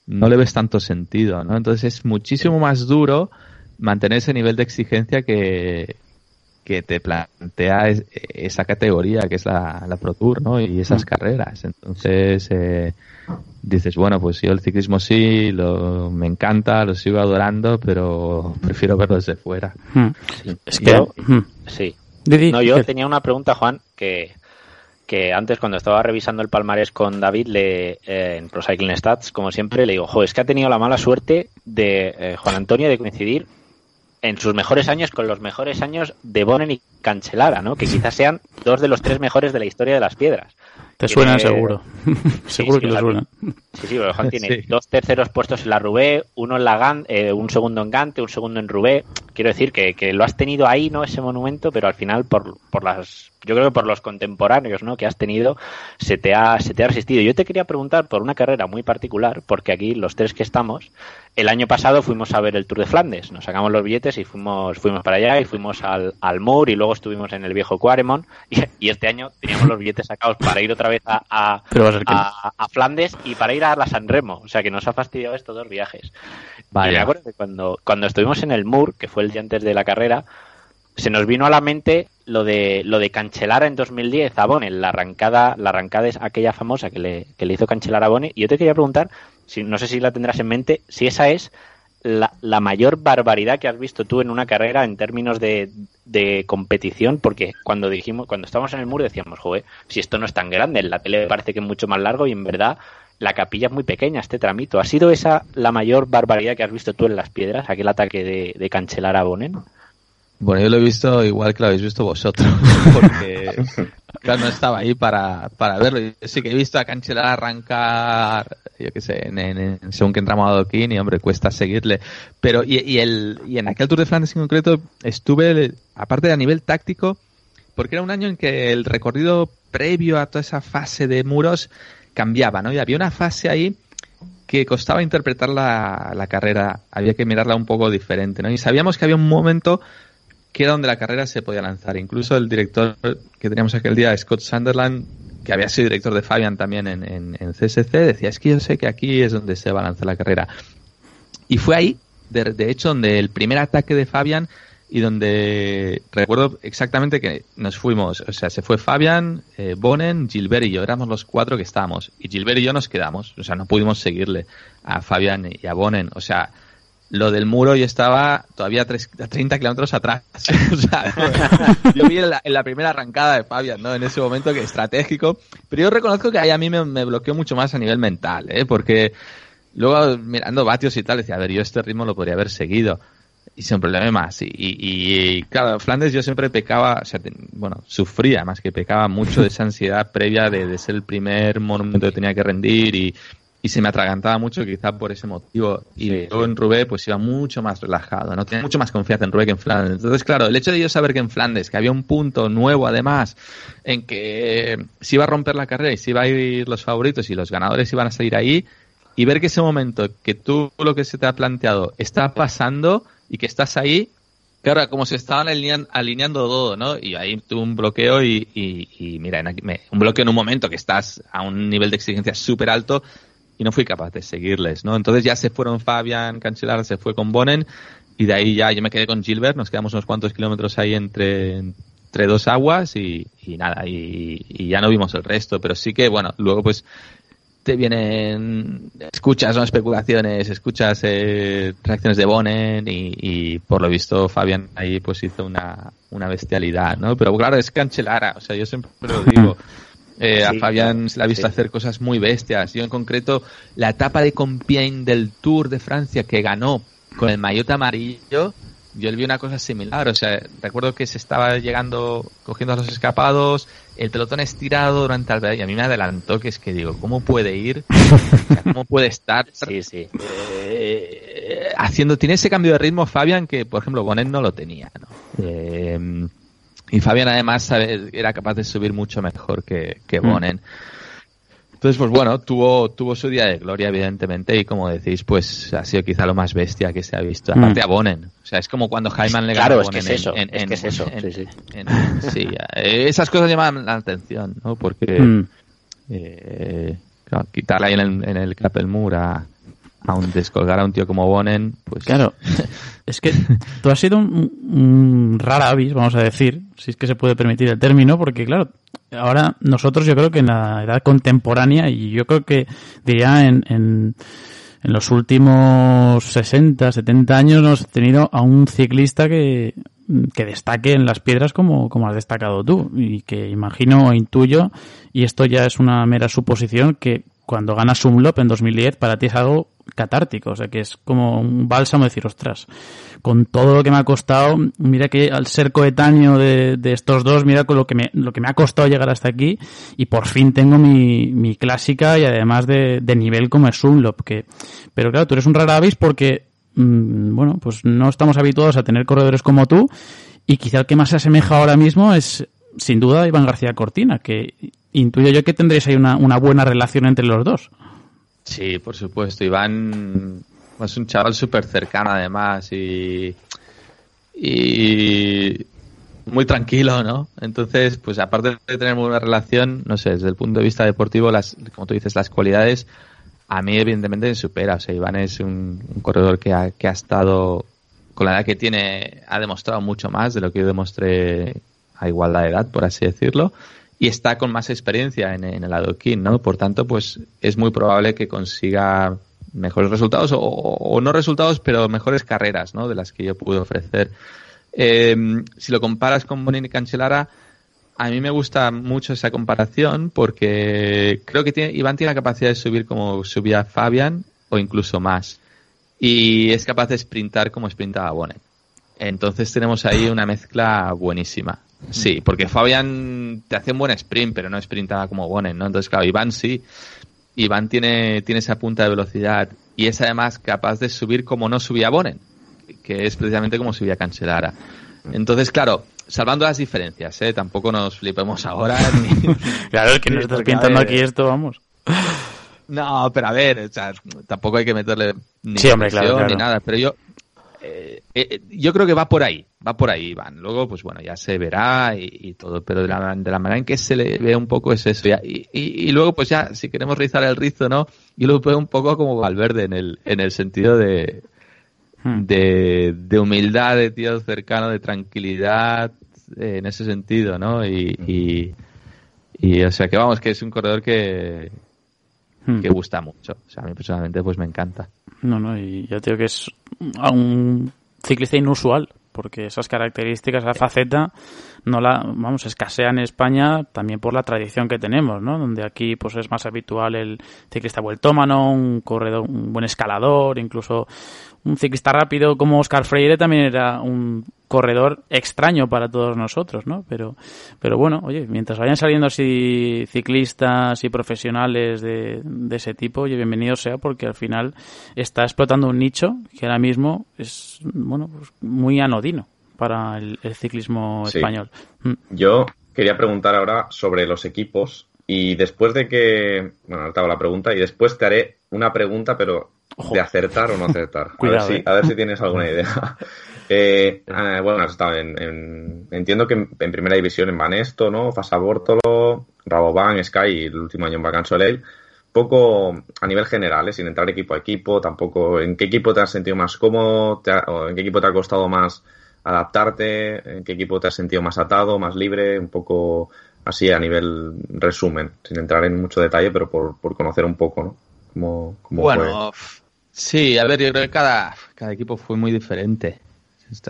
no le ves tanto sentido, ¿no? Entonces es muchísimo más duro mantener ese nivel de exigencia que, que te plantea es, esa categoría que es la, la, Pro Tour, ¿no? Y esas carreras. Entonces, eh, dices, bueno, pues yo el ciclismo sí, lo, me encanta, lo sigo adorando, pero prefiero verlo desde fuera. Sí. Es que, yo, sí. No, yo tenía una pregunta, Juan, que, que antes cuando estaba revisando el palmarés con David le, eh, en Pro Cycling Stats, como siempre, le digo, jo, es que ha tenido la mala suerte de eh, Juan Antonio de coincidir en sus mejores años con los mejores años de Bonen y Cancelara, ¿no? Que quizás sean dos de los tres mejores de la historia de las piedras. Te suenan seguro. [laughs] seguro sí, que te suenan. Sí, sí, [laughs] tiene sí. dos terceros puestos en la Rubé, uno en la Gan, eh, un segundo en Gante, un segundo en Rubé. Quiero decir que, que, lo has tenido ahí, ¿no? Ese monumento, pero al final por, por las, yo creo que por los contemporáneos, ¿no? Que has tenido, se te ha, se te ha resistido. Yo te quería preguntar por una carrera muy particular, porque aquí los tres que estamos, el año pasado fuimos a ver el Tour de Flandes, nos sacamos los billetes y fuimos, fuimos para allá y fuimos al, al Moor y luego estuvimos en el viejo Quaremont [laughs] y, y este año teníamos los billetes sacados para ir otra vez a, a, a, a, Flandes y para ir a la San Remo. O sea que nos ha fastidiado estos dos viajes. Vale. Y me acuerdo que cuando, cuando estuvimos en el Moor, que fue el día antes de la carrera, se nos vino a la mente lo de lo de cancelar en 2010 a Bone, la arrancada, la arrancada es aquella famosa que le, que le hizo cancelar a Bone. Y yo te quería preguntar, si no sé si la tendrás en mente, si esa es la, la, mayor barbaridad que has visto tú en una carrera en términos de, de, competición, porque cuando dijimos, cuando estábamos en el muro decíamos, joder, si esto no es tan grande, en la tele parece que es mucho más largo y en verdad la capilla es muy pequeña, este tramito. ¿Ha sido esa la mayor barbaridad que has visto tú en las piedras, aquel ataque de, de cancelar a Bonen? Bueno, yo lo he visto igual que lo habéis visto vosotros, [laughs] porque claro, no estaba ahí para, para verlo. Sí que he visto a Cancelar arrancar, yo qué sé, en, en, según que entramos a Doquín hombre, cuesta seguirle. Pero, y, y, el, y en aquel Tour de Flandes en concreto, estuve, aparte de a nivel táctico, porque era un año en que el recorrido previo a toda esa fase de muros cambiaba, ¿no? Y había una fase ahí que costaba interpretar la, la carrera, había que mirarla un poco diferente, ¿no? Y sabíamos que había un momento que era donde la carrera se podía lanzar. Incluso el director que teníamos aquel día, Scott Sunderland, que había sido director de Fabian también en, en, CSC, decía, es que yo sé que aquí es donde se va a lanzar la carrera. Y fue ahí, de, de hecho, donde el primer ataque de Fabian y donde recuerdo exactamente que nos fuimos, o sea, se fue Fabian, eh, Bonen, Gilbert y yo, éramos los cuatro que estábamos. Y Gilbert y yo nos quedamos, o sea, no pudimos seguirle a Fabian y a Bonen, o sea, lo del muro yo estaba todavía a, 30 kilómetros atrás. [laughs] o sea, yo vi en la, en la, primera arrancada de Fabian, ¿no? En ese momento que estratégico. Pero yo reconozco que ahí a mí me, me bloqueó mucho más a nivel mental, ¿eh? Porque luego mirando vatios y tal, decía, a ver, yo este ritmo lo podría haber seguido. Y sin problema más. Y, y, y, claro, Flandes yo siempre pecaba, o sea, bueno, sufría más que pecaba mucho de esa ansiedad [laughs] previa de, de ser el primer monumento que tenía que rendir y, y se me atragantaba mucho quizá por ese motivo y sí, yo sí. en Rubé pues iba mucho más relajado, no tenía mucho más confianza en Rubé que en Flandes. Entonces, claro, el hecho de yo saber que en Flandes, que había un punto nuevo además, en que se iba a romper la carrera y se iba a ir los favoritos y los ganadores iban a salir ahí, y ver que ese momento que tú lo que se te ha planteado está pasando y que estás ahí, Claro, como se estaban alineando, todo, ¿no? Y ahí tuve un bloqueo y, y, y mira, en aquí- me- un bloqueo en un momento que estás a un nivel de exigencia súper alto y no fui capaz de seguirles, ¿no? Entonces ya se fueron Fabian, Cancelar, se fue con Bonen y de ahí ya yo me quedé con Gilbert, nos quedamos unos cuantos kilómetros ahí entre, entre dos aguas y, y nada, y, y ya no vimos el resto, pero sí que, bueno, luego pues te vienen, escuchas ¿no? especulaciones, escuchas eh, reacciones de Bonen y, y por lo visto Fabián ahí pues hizo una, una bestialidad, ¿no? Pero claro, es Cancelara, o sea, yo siempre lo digo. [laughs] eh, a Fabián se le ha visto sí. hacer cosas muy bestias. Yo en concreto, la etapa de Compiègne del Tour de Francia que ganó con el maillot amarillo, yo le vi una cosa similar. O sea, recuerdo que se estaba llegando, cogiendo a los escapados, el pelotón estirado durante el y a mí me adelantó que es que digo, ¿cómo puede ir? ¿Cómo puede estar [laughs] Sí, sí. eh, haciendo, tiene ese cambio de ritmo Fabián que, por ejemplo, Bonet no lo tenía, ¿no? Eh, y Fabián además era capaz de subir mucho mejor que, que Mm. Entonces, pues bueno, tuvo, tuvo su día de gloria, evidentemente, y como decís, pues ha sido quizá lo más bestia que se ha visto. Mm. Aparte a Bonen. O sea, es como cuando Jaiman le ganó Claro, a es que Bonen es eso, en- es en- que es eso, en- sí, sí. en- sí, eh, esas cosas llaman la atención, ¿no? Porque Mm. eh, claro, quitarle ahí en el, en el Krappelmur a, a un descolgar a un tío como Bonen, pues Claro, [laughs] es que tú has sido un, un rara avis, vamos a decir, si es que se puede permitir el término, porque claro, ahora nosotros yo creo que en la edad contemporánea, y yo creo que diría en, en, en los últimos 60, 70 años, no hemos tenido a un ciclista que, que destaque en las piedras como, como has destacado tú, y que imagino o intuyo, y esto ya es una mera suposición, que cuando ganas un Umlop en 2010 para ti es algo catártico, o sea que es como un bálsamo decir, ostras, con todo lo que me ha costado, mira que al ser coetáneo de, estos dos, mira con lo que me, lo que me ha costado llegar hasta aquí y por fin tengo mi, mi clásica y además de, nivel como es Umlop, que, pero claro, tú eres un rara avis porque, mm, bueno, pues no estamos habituados a tener corredores como tú y quizá el que más se asemeja ahora mismo es sin duda Iván García Cortina, que intuyo yo que tendréis ahí una, una buena relación entre los dos. Sí, por supuesto. Iván es un chaval súper cercano además y, y muy tranquilo, ¿no? Entonces, pues aparte de tener buena relación, no sé, desde el punto de vista deportivo, las, como tú dices, las cualidades, a mí evidentemente me supera. O sea, Iván es un, un corredor que ha, que ha estado, con la edad que tiene, ha demostrado mucho más de lo que yo demostré a igualdad de edad, por así decirlo y está con más experiencia en, el adoquín, ¿no? Por tanto, pues es muy probable que consiga mejores resultados o, o no resultados, pero mejores carreras, ¿no? De las que yo pude ofrecer. Eh, si lo comparas con Bonin y Cancelara, a mí me gusta mucho esa comparación porque creo que tiene, Iván tiene la capacidad de subir como subía Fabian o incluso más. Y es capaz de sprintar como sprintaba Bonet. Entonces tenemos ahí una mezcla buenísima. Sí, porque Fabian te hace un buen sprint, pero no sprintaba como Bonen, ¿no? Entonces, claro, Iván sí. Iván tiene, tiene esa punta de velocidad y es además capaz de subir como no subía Bonen, que es precisamente como subía Cancelara. Entonces, claro, salvando las diferencias, ¿eh? Tampoco nos flipemos ahora. [laughs] Ni... Claro, el que nos estás pintando ver, aquí esto, vamos. No, pero a ver, o sea, tampoco hay que meterle ni Sí, hombre, claro. ni nada, pero yo eh, eh, yo creo que va por ahí, va por ahí, Iván. Luego, pues bueno, ya se verá y, y todo, pero de la, de la manera en que se le ve un poco es eso. ya. Y, y, y luego, pues ya, si queremos rizar el rizo, ¿no? Yo lo veo un poco como Valverde en el, en el sentido de, Hmm. de, de humildad, de tío cercano, de tranquilidad, eh, en ese sentido, ¿no? Y, y, y, o sea que vamos, que es un corredor que, Hmm. que gusta mucho. O sea, a mí personalmente pues me encanta. No, no, y ya te digo que es un ciclista inusual, porque esas características, esa faceta, no la, vamos, escasea en España también por la tradición que tenemos, ¿no? Donde aquí pues es más habitual el ciclista vueltómano, un corredor, un buen escalador, incluso un ciclista rápido como Oscar Freire también era un corredor extraño para todos nosotros, ¿no? Pero, pero bueno, oye, mientras vayan saliendo así ciclistas y profesionales de, de ese tipo, oye, bienvenido sea porque al final está explotando un nicho que ahora mismo es, bueno, pues muy anodino para el, el ciclismo Sí. español. Mm. Yo quería preguntar ahora sobre los equipos y después de que... Bueno, ahora te hago la pregunta y después te haré una pregunta, pero Ojo. de acertar o no acertar. Cuidado, a, ver [laughs] si, eh. a ver si tienes alguna idea. [laughs] Eh, ah, bueno, has en, en- entiendo que en, primera división en Banesto, ¿no? Fasa Bórtolo, Rabobank, Sky y el último año en Bacan Soleil. Poco a nivel general, ¿eh? sin entrar equipo a equipo, tampoco en qué equipo te has sentido más cómodo, o en qué equipo te ha costado más adaptarte, en qué equipo te has sentido más atado, más libre, un poco así a nivel resumen, sin entrar en mucho detalle, pero por, por conocer un poco, ¿no? Bueno, sí, a ver, yo creo que cada, cada equipo fue muy diferente.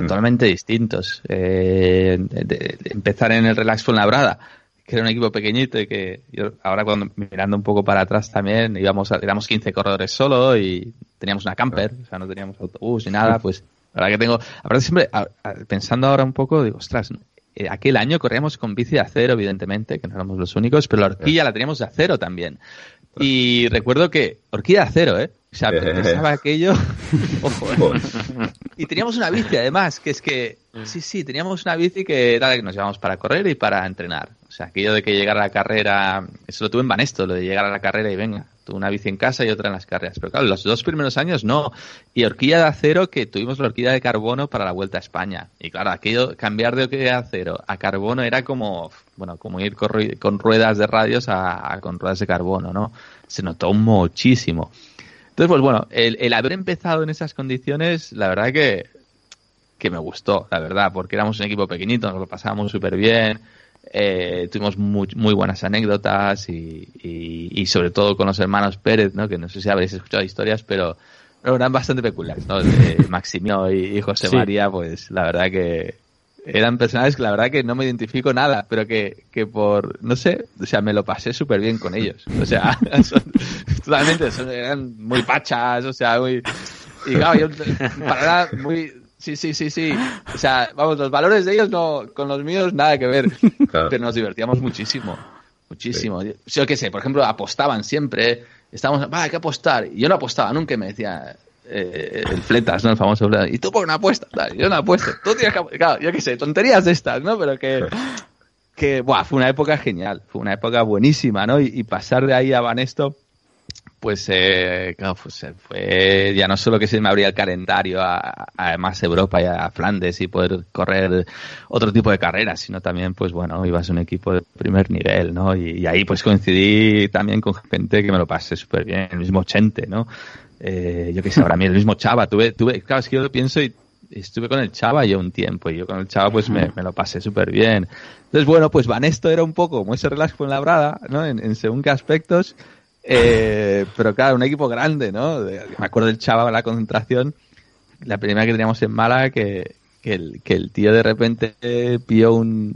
Totalmente distintos. Eh, de- de- de empezar en el Relax Fuenlabrada, que era un equipo pequeñito y que yo ahora cuando mirando un poco para atrás también íbamos a- éramos 15 corredores solo y teníamos una camper, o sea, no teníamos autobús ni nada, pues la verdad que tengo, aparte siempre a- a- pensando ahora un poco, digo, ostras, eh, aquel año corríamos con bici de acero, evidentemente, que no éramos los únicos, pero la horquilla la teníamos de acero también. Y recuerdo que horquilla de acero, ¿eh? O sea, pensaba aquello. [laughs] Ojo, ¿eh? Y teníamos una bici, además, que es que. Sí, sí, teníamos una bici que era la que nos llevamos para correr y para entrenar. O sea, aquello de que llegar a la carrera. Eso lo tuve en Banesto, lo de llegar a la carrera y venga. Tuve una bici en casa y otra en las carreras. Pero claro, los dos primeros años no. Y horquilla de acero, que tuvimos la horquilla de carbono para la vuelta a España. Y claro, aquello, cambiar de horquilla de acero a carbono era como. Bueno, como ir con ruedas de radios a, a con ruedas de carbono, ¿no? Se notó muchísimo. Entonces, pues bueno, el, el haber empezado en esas condiciones, la verdad que, que me gustó, la verdad, porque éramos un equipo pequeñito, nos lo pasábamos súper bien, eh, tuvimos muy, muy buenas anécdotas y, y, y sobre todo con los hermanos Pérez, ¿no? que no sé si habréis escuchado historias, pero, pero eran bastante peculiares, ¿no? Maximio y, y José Sí. María, pues la verdad que eran personajes que la verdad que no me identifico nada, pero que, que por, no sé, o sea, me lo pasé súper bien con ellos. O sea, [laughs] son- totalmente, son- eran muy pachas, o sea, muy... Y claro, yo, para nada, muy... Sí, sí, sí, sí. O sea, vamos, los valores de ellos no, con los míos nada que ver. Claro. Pero nos divertíamos muchísimo. Muchísimo. Yo qué sé, por ejemplo, apostaban siempre. Estábamos, va, hay que apostar. Y yo no apostaba nunca, y me decía eh, el Fletas, ¿no? El famoso Fletas. ¿Y tú por apuestas? Tal, Yo no apuesto. Tú tienes que. Claro, yo qué sé, tonterías de estas, ¿no? Pero que, que buah, fue una época genial. Fue una época buenísima, ¿no? Y, y pasar de ahí a Banesto, pues, eh, claro, pues, eh, fue ya no solo que se me abría el calendario a, a más Europa y a Flandes y poder correr otro tipo de carreras, sino también, pues bueno, ibas a un equipo de primer nivel, ¿no? Y, y ahí pues coincidí también con gente que me lo pasé súper bien, el mismo Chente, ¿no? Eh, yo qué sé, ahora mí el mismo Chava, tuve, tuve, claro, es que yo lo pienso y estuve con el Chava yo un tiempo y yo con el Chava pues me, me lo pasé súper bien. Entonces, bueno, pues Vanesto era un poco como ese relax con labrada, ¿no? En, en según qué aspectos. Eh, [laughs] pero claro, un equipo grande, ¿no? De- Me acuerdo del Chava en la concentración, la primera que teníamos en Málaga, que, que, el, que el tío de repente pilló un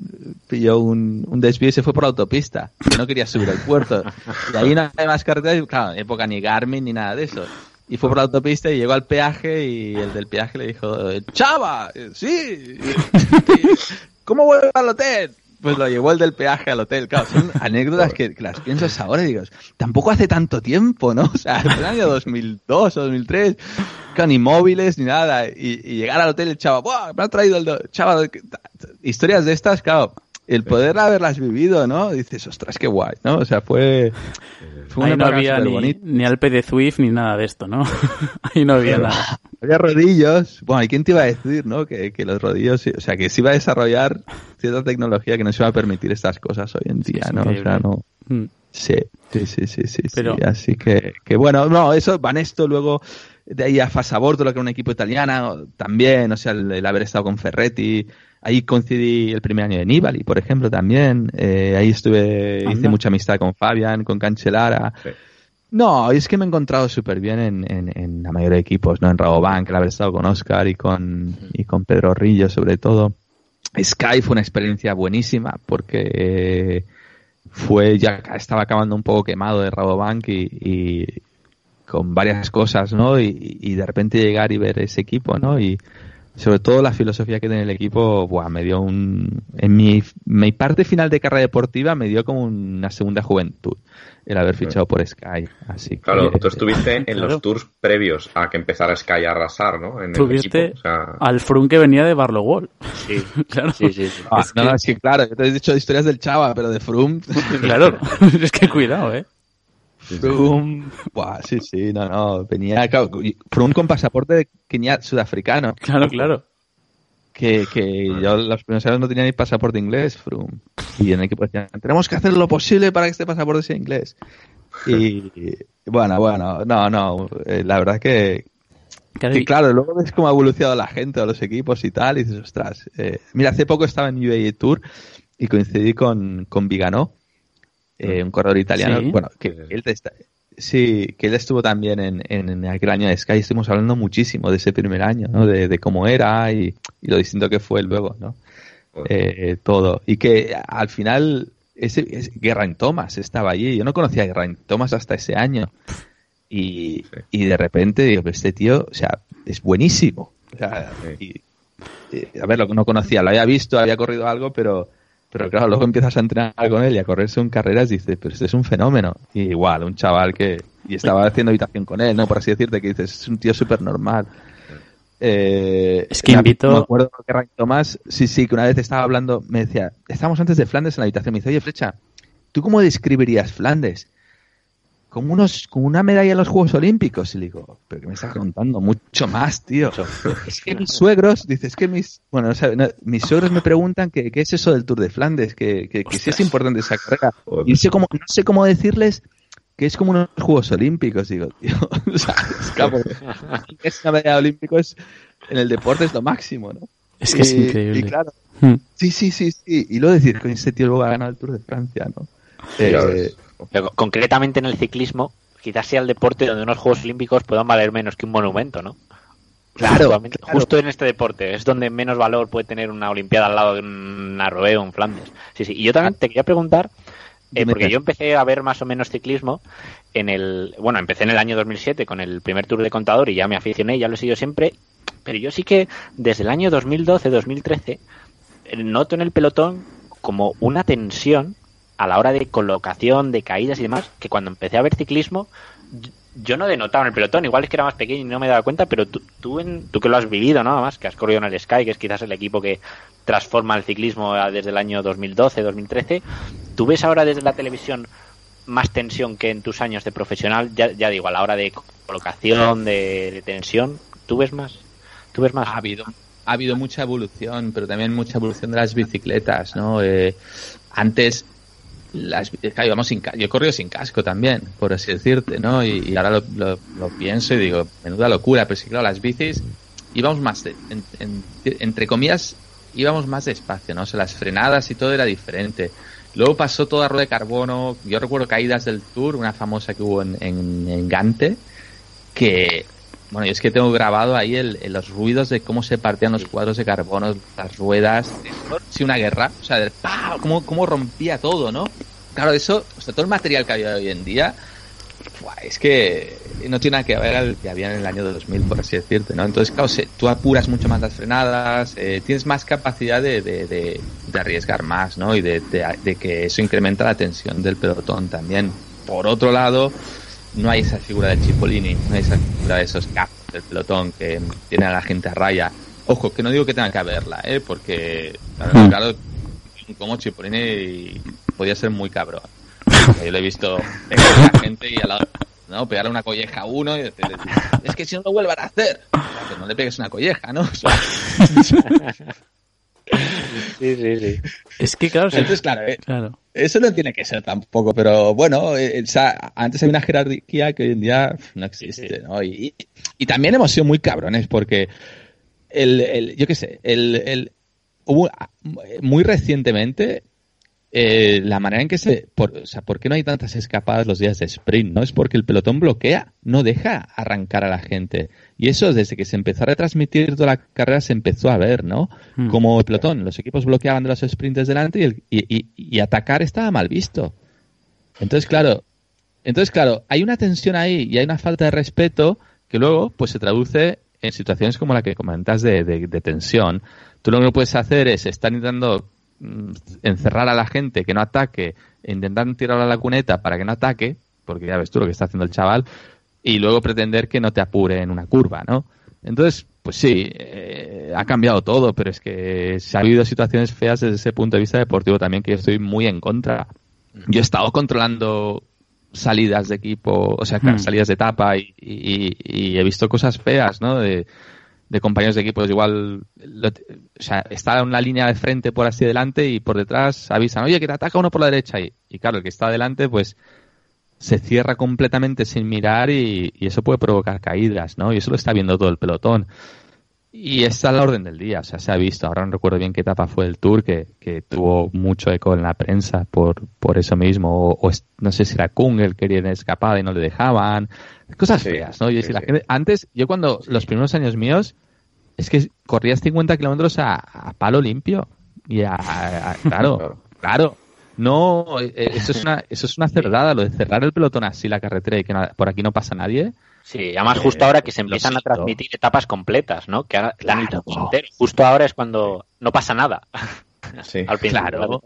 pilló un, un desvío y se fue por la autopista, que no quería subir al puerto. Y ahí no hay más carreteras, y, claro, época ni Garmin ni nada de eso. Y fue por la autopista y llegó al peaje y el del peaje le dijo, ¡Chava! ¡Sí! ¿Cómo vuelve al hotel? Pues lo llevó el del peaje al hotel. Claro, son [laughs] anécdotas que, que las piensas ahora y digo, tampoco hace tanto tiempo, ¿no? [laughs] O sea, en el año 2002 o 2003, claro, ni móviles ni nada. Y, y llegar al hotel el chava, ¡buah! Me ha traído el... do-". Chava, historias de estas, claro, el poder haberlas vivido, ¿no? Dices, ostras, qué guay, ¿no? O sea, fue... Fue Ahí no había ni, ni Alpe de Zwift ni nada de esto, ¿no? [laughs] Ahí no había nada. Había rodillos. Bueno, ¿y quién te iba a decir, no? Que, que los rodillos, o sea, que se iba a desarrollar cierta tecnología que nos iba a permitir estas cosas hoy en día, ¿no? O sea, no. Mm. Sí, sí, sí, sí, sí. Pero- sí. Así que, que bueno, no, eso, Vanesto luego, de ahí a Fasaborto, lo que era un equipo italiano, también, o sea, el, el haber estado con Ferretti, ahí coincidí el primer año de Nibali, por ejemplo, también, eh, ahí estuve, hice mucha amistad con Fabian, con Cancelara, Sí. no, es que me he encontrado súper bien en, en, en la mayoría de equipos, ¿no? En Rabobank, el haber estado con Oscar y con, y con Pedro Rillo, sobre todo. Sky fue una experiencia buenísima porque fue, ya estaba acabando un poco quemado de Rabobank y, con varias cosas, ¿no? Y, y de repente llegar y ver ese equipo, ¿no? Y sobre todo la filosofía que tiene el equipo, buah, me dio un... En mi, mi parte final de carrera deportiva me dio como una segunda juventud el haber fichado por Sky. Así que, Claro, tú [laughs] estuviste en Claro. los tours previos a que empezara Sky a arrasar, ¿no? En el Tuviste o sea, al Frun que venía de Barlow Wall. Sí, [laughs] Claro. sí, sí. sí. Ah, es no, que- no, es que claro, yo te he dicho historias del Chava, pero de Froome... Claro. [laughs] es que cuidado, ¿eh? Froome... Buah, sí, sí, no, no, venía... Claro, Froome con pasaporte de Kenia sudafricano. Claro, claro. que, que yo los primeros años no tenía ni pasaporte inglés, Froome. Y en el equipo decían, tenemos que hacer lo posible para que este pasaporte sea inglés. Y bueno, bueno, no, no, eh, la verdad que, Claro, que y- claro, luego ves cómo ha evolucionado la gente los equipos y tal, y dices, ostras, eh, mira, hace poco estaba en UAE Tour y coincidí con, con Vigano, eh, un corredor italiano, Sí. bueno, que él está- sí, que él estuvo también en, en, en aquel año de Sky, estuvimos hablando muchísimo de ese primer año, ¿no? De, de cómo era y, y lo distinto que fue luego, ¿no? Eh, todo. Y que al final, ese, ese- Thomas estaba allí. Yo no conocía a Geraint Thomas hasta ese año. Y, y de repente digo, "Pero este tío, o sea, es buenísimo. O sea, y- y, a ver, lo que no conocía, lo había visto, había corrido algo, pero, pero claro, luego empiezas a entrenar con él y a correrse en carreras y dices, pero este es un fenómeno. Y igual, un chaval que, y estaba haciendo habitación con él, ¿no? Por así decirte, que dices, es un tío súper normal. Eh, Es que invito- Me acuerdo que Ray Tomás, sí, sí, que una vez estaba hablando, me decía, estábamos antes de Flandes en la habitación, me dice, oye, Flecha, ¿tú cómo describirías Flandes? Como, unos, como una medalla en los Juegos Olímpicos. Y le digo, pero que me estás contando mucho más, tío. [laughs] Es que mis suegros, dices que mis, bueno, no sabe- no, mis suegros me preguntan que, qué es eso del Tour de Flandes, que, que, que sí es importante esa carrera. Y no sé cómo, no sé cómo decirles que es como unos Juegos Olímpicos, digo, [laughs] tío. O sea, es que, porque es una medalla de olímpicos en el deporte es lo máximo, ¿no? Es que es Y- increíble. Y claro, Hmm. sí, sí, sí, sí. Y luego decir, con este tío luego ha ganado el Tour de Francia, ¿no? Eh. Pero concretamente en el ciclismo, quizás sea el deporte donde unos Juegos Olímpicos puedan valer menos que un monumento, ¿no? Claro. Justo en este deporte es donde menos valor puede tener una Olimpiada al lado de una Roe o un Flandes. Sí, sí. Y yo también te quería preguntar, eh, porque yo empecé a ver más o menos ciclismo en el, bueno, empecé en el año 2007 con el primer Tour de Contador y ya me aficioné, ya lo he seguido siempre, pero yo sí que desde el año 2012-2013 eh, noto en el pelotón como una tensión a la hora de colocación, de caídas y demás, que cuando empecé a ver ciclismo, yo- no denotaba en el pelotón, igual es que era más pequeño y no me daba cuenta, pero tú, tú, que lo has vivido, ¿no? Además, que has corrido en el Sky, que es quizás el equipo que transforma el ciclismo a- desde el año 2012, 2013, ¿tú ves ahora desde la televisión más tensión que en tus años de profesional? Ya, ya digo, a la hora de colocación, de, de tensión, ¿tú ves más? ¿Tú ves más? ha habido ha habido mucha evolución, pero también mucha evolución de las bicicletas, ¿no? Eh, antes las claro, íbamos sin yo he corrido sin casco también, por así decirte, ¿no? Y, ahora lo, pienso y digo, menuda locura, pero sí, claro, las bicis íbamos más, de- en- en- entre comillas, íbamos más despacio, ¿no? O sea, las frenadas y todo era diferente. Luego pasó toda rueda de carbono, yo recuerdo caídas del Tour, una famosa que hubo en, en Gante, que bueno, yo es que tengo grabado ahí el, el- los ruidos de cómo se partían los cuadros de carbono, las ruedas. Sí, una guerra. O sea, del ¡pah! Cómo, cómo rompía todo, ¿no? Claro, eso, o sea, todo el material que había hoy en día, es que no tiene nada que ver al que había en el año 2000, por así decirte, ¿no? Entonces, claro, se- tú apuras mucho más las frenadas, eh, tienes más capacidad de, de, de- de arriesgar más, ¿no? Y de que eso incrementa la tensión del pelotón también. Por otro lado, no hay esa figura del Chipolini, no hay esa figura de esos capos del pelotón que tienen a la gente a raya. Ojo, que no digo que tengan que haberla, ¿eh? Porque, claro, Hmm. claro, como Chipolini podía ser muy cabrón. Yo lo he visto pegar a la gente y al lado, ¿no? Pegarle una colleja a uno y decirle, es que si no lo vuelvan a hacer, O sea, que no le pegues una colleja, ¿no? O sea, [laughs] Sí, sí, sí. Es que claro, entonces, claro, eh, claro. Eso no tiene que ser tampoco, pero bueno, eh, o sea, antes había una jerarquía que hoy en día no existe, ¿no? Y, y- y también hemos sido muy cabrones porque el, el yo qué sé, el, el hubo muy recientemente eh, la manera en que se, por, o sea, ¿por qué no hay tantas escapadas los días de sprint? No es porque el pelotón bloquea, no deja arrancar a la gente. Y eso desde que se empezó a retransmitir toda la carrera se empezó a ver, ¿no? Hmm. Como el pelotón, los equipos bloqueaban de los sprints delante y, el- y, y- y atacar estaba mal visto. Entonces, claro, entonces, claro, hay una tensión ahí y hay una falta de respeto que luego pues se traduce en situaciones como la que comentas de, de- de tensión. Tú lo que puedes hacer es estar intentando encerrar a la gente que no ataque, intentar tirar a la cuneta para que no ataque, porque ya ves tú lo que está haciendo el chaval, y luego pretender que no te apure en una curva, ¿no? Entonces, pues sí, eh, ha cambiado todo, pero es que se ha habido situaciones feas desde ese punto de vista deportivo también que yo estoy muy en contra. Yo he estado controlando salidas de equipo, o sea, salidas de etapa y, y- y he visto cosas feas, ¿no? De, de compañeros de equipo, igual lo- o sea, está en una línea de frente por así delante y por detrás avisan, oye, que te ataca uno por la derecha. Y, y claro, el que está adelante, pues se cierra completamente sin mirar y, y eso puede provocar caídas, ¿no? Y eso lo está viendo todo el pelotón. Y está a la orden del día, o sea, se ha visto. Ahora no recuerdo bien qué etapa fue el Tour, que, que tuvo mucho eco en la prensa por, por eso mismo. O, o es- no sé si era Kung el que quería escapada y no le dejaban. Cosas Sí, feas, ¿no? Y sí, si la sí. gente- antes, yo cuando, los primeros años míos, es que corrías 50 kilómetros a, a palo limpio. Y a, [laughs] claro, Claro. No, eh, eso es una, eso es una cerdada, lo de cerrar el pelotón así la carretera y que por aquí no pasa nadie. Sí, además Eh, justo ahora que se empiezan a transmitir etapas completas, ¿no? Que ahora Claro. Justo ahora es cuando no pasa nada. [laughs] Sí. Al. Claro.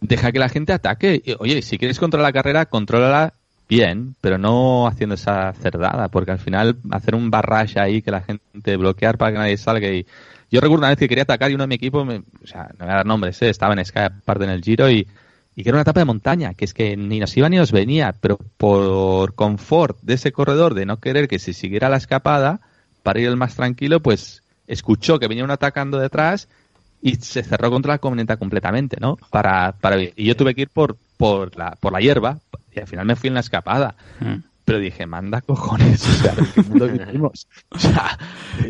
Deja que la gente ataque. Oye, si quieres controlar la carrera, contrólala bien, pero no haciendo esa cerdada, porque al final hacer un barrage ahí que la gente bloquear para que nadie salga y yo recuerdo una vez que quería atacar y uno de mi equipo, me- o sea, no voy a dar nombres, ¿eh? estaba en Sky aparte en el Giro y, y que era una etapa de montaña, que es que ni nos iba ni nos venía, pero por confort de ese corredor de no querer que se siguiera la escapada, para ir el más tranquilo, pues escuchó que venía uno atacando detrás y se cerró contra la camioneta completamente, ¿no? Para, para y yo tuve que ir por, por la, por la hierba y al final me fui en la escapada. Mm. Pero dije, manda cojones, o sea, ¿en qué mundo [laughs] vivimos? O sea,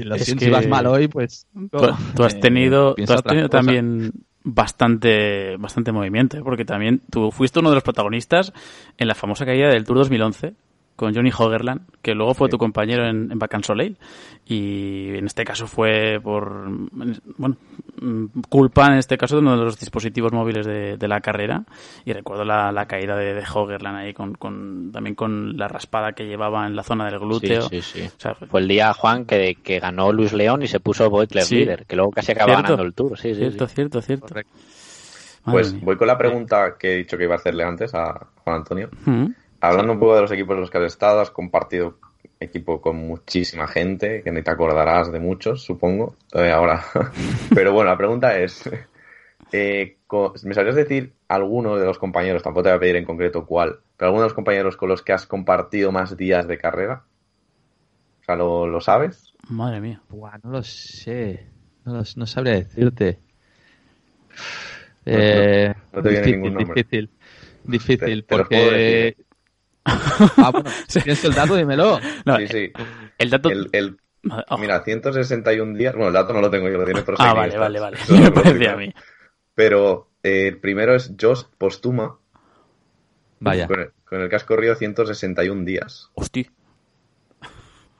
lo Es siento, que- si vas mal hoy, pues... Tú, tú has eh, tenido, tú has también bastante, bastante movimiento, ¿eh? porque también tú fuiste uno de los protagonistas en la famosa caída del Tour 2011 con Johnny Hogerland, que luego fue tu compañero en, en Bacan Soleil. Y en este caso fue por, bueno, culpa en este caso de uno de los dispositivos móviles de, de la carrera. Y recuerdo la, la caída de, de Hogerland ahí con, con, también con la raspada que llevaba en la zona del glúteo. Sí, sí, sí. O sea, Fue el día, Juan, que, que ganó Luis León y se puso Boetler Sí. líder, que luego casi acaba Cierto. ganando el Tour. Sí, sí, cierto, sí. cierto, cierto. Correcto. Pues voy con la pregunta que he dicho que iba a hacerle antes a Juan Antonio. Mm. Hablando un poco de los equipos en los que has estado, has compartido equipo con muchísima gente, que ni te acordarás de muchos, supongo, eh, ahora. [laughs] Pero bueno, la pregunta es, eh, ¿me sabrías decir alguno de los compañeros, tampoco te voy a pedir en concreto cuál, pero alguno de los compañeros con los que has compartido más días de carrera? O sea, ¿lo, lo sabes? Madre mía. Buah, no lo sé. No, lo- no sabría decirte. No- Eh, no te viene difícil, ningún nombre. difícil. Difícil, Te- te lo puedo porque... [laughs] ah, bueno, si tienes el dato, dímelo. No, sí, sí. El dato. El, el- Oh. mira, 161 días, bueno, el dato no lo tengo yo, lo tiene por ah, vale, vale, vale. Eso [laughs] Me parecía a mí. Pero eh, el primero es Josh Postuma, Vaya. con el, con el que has corrido 161 días. Hostia.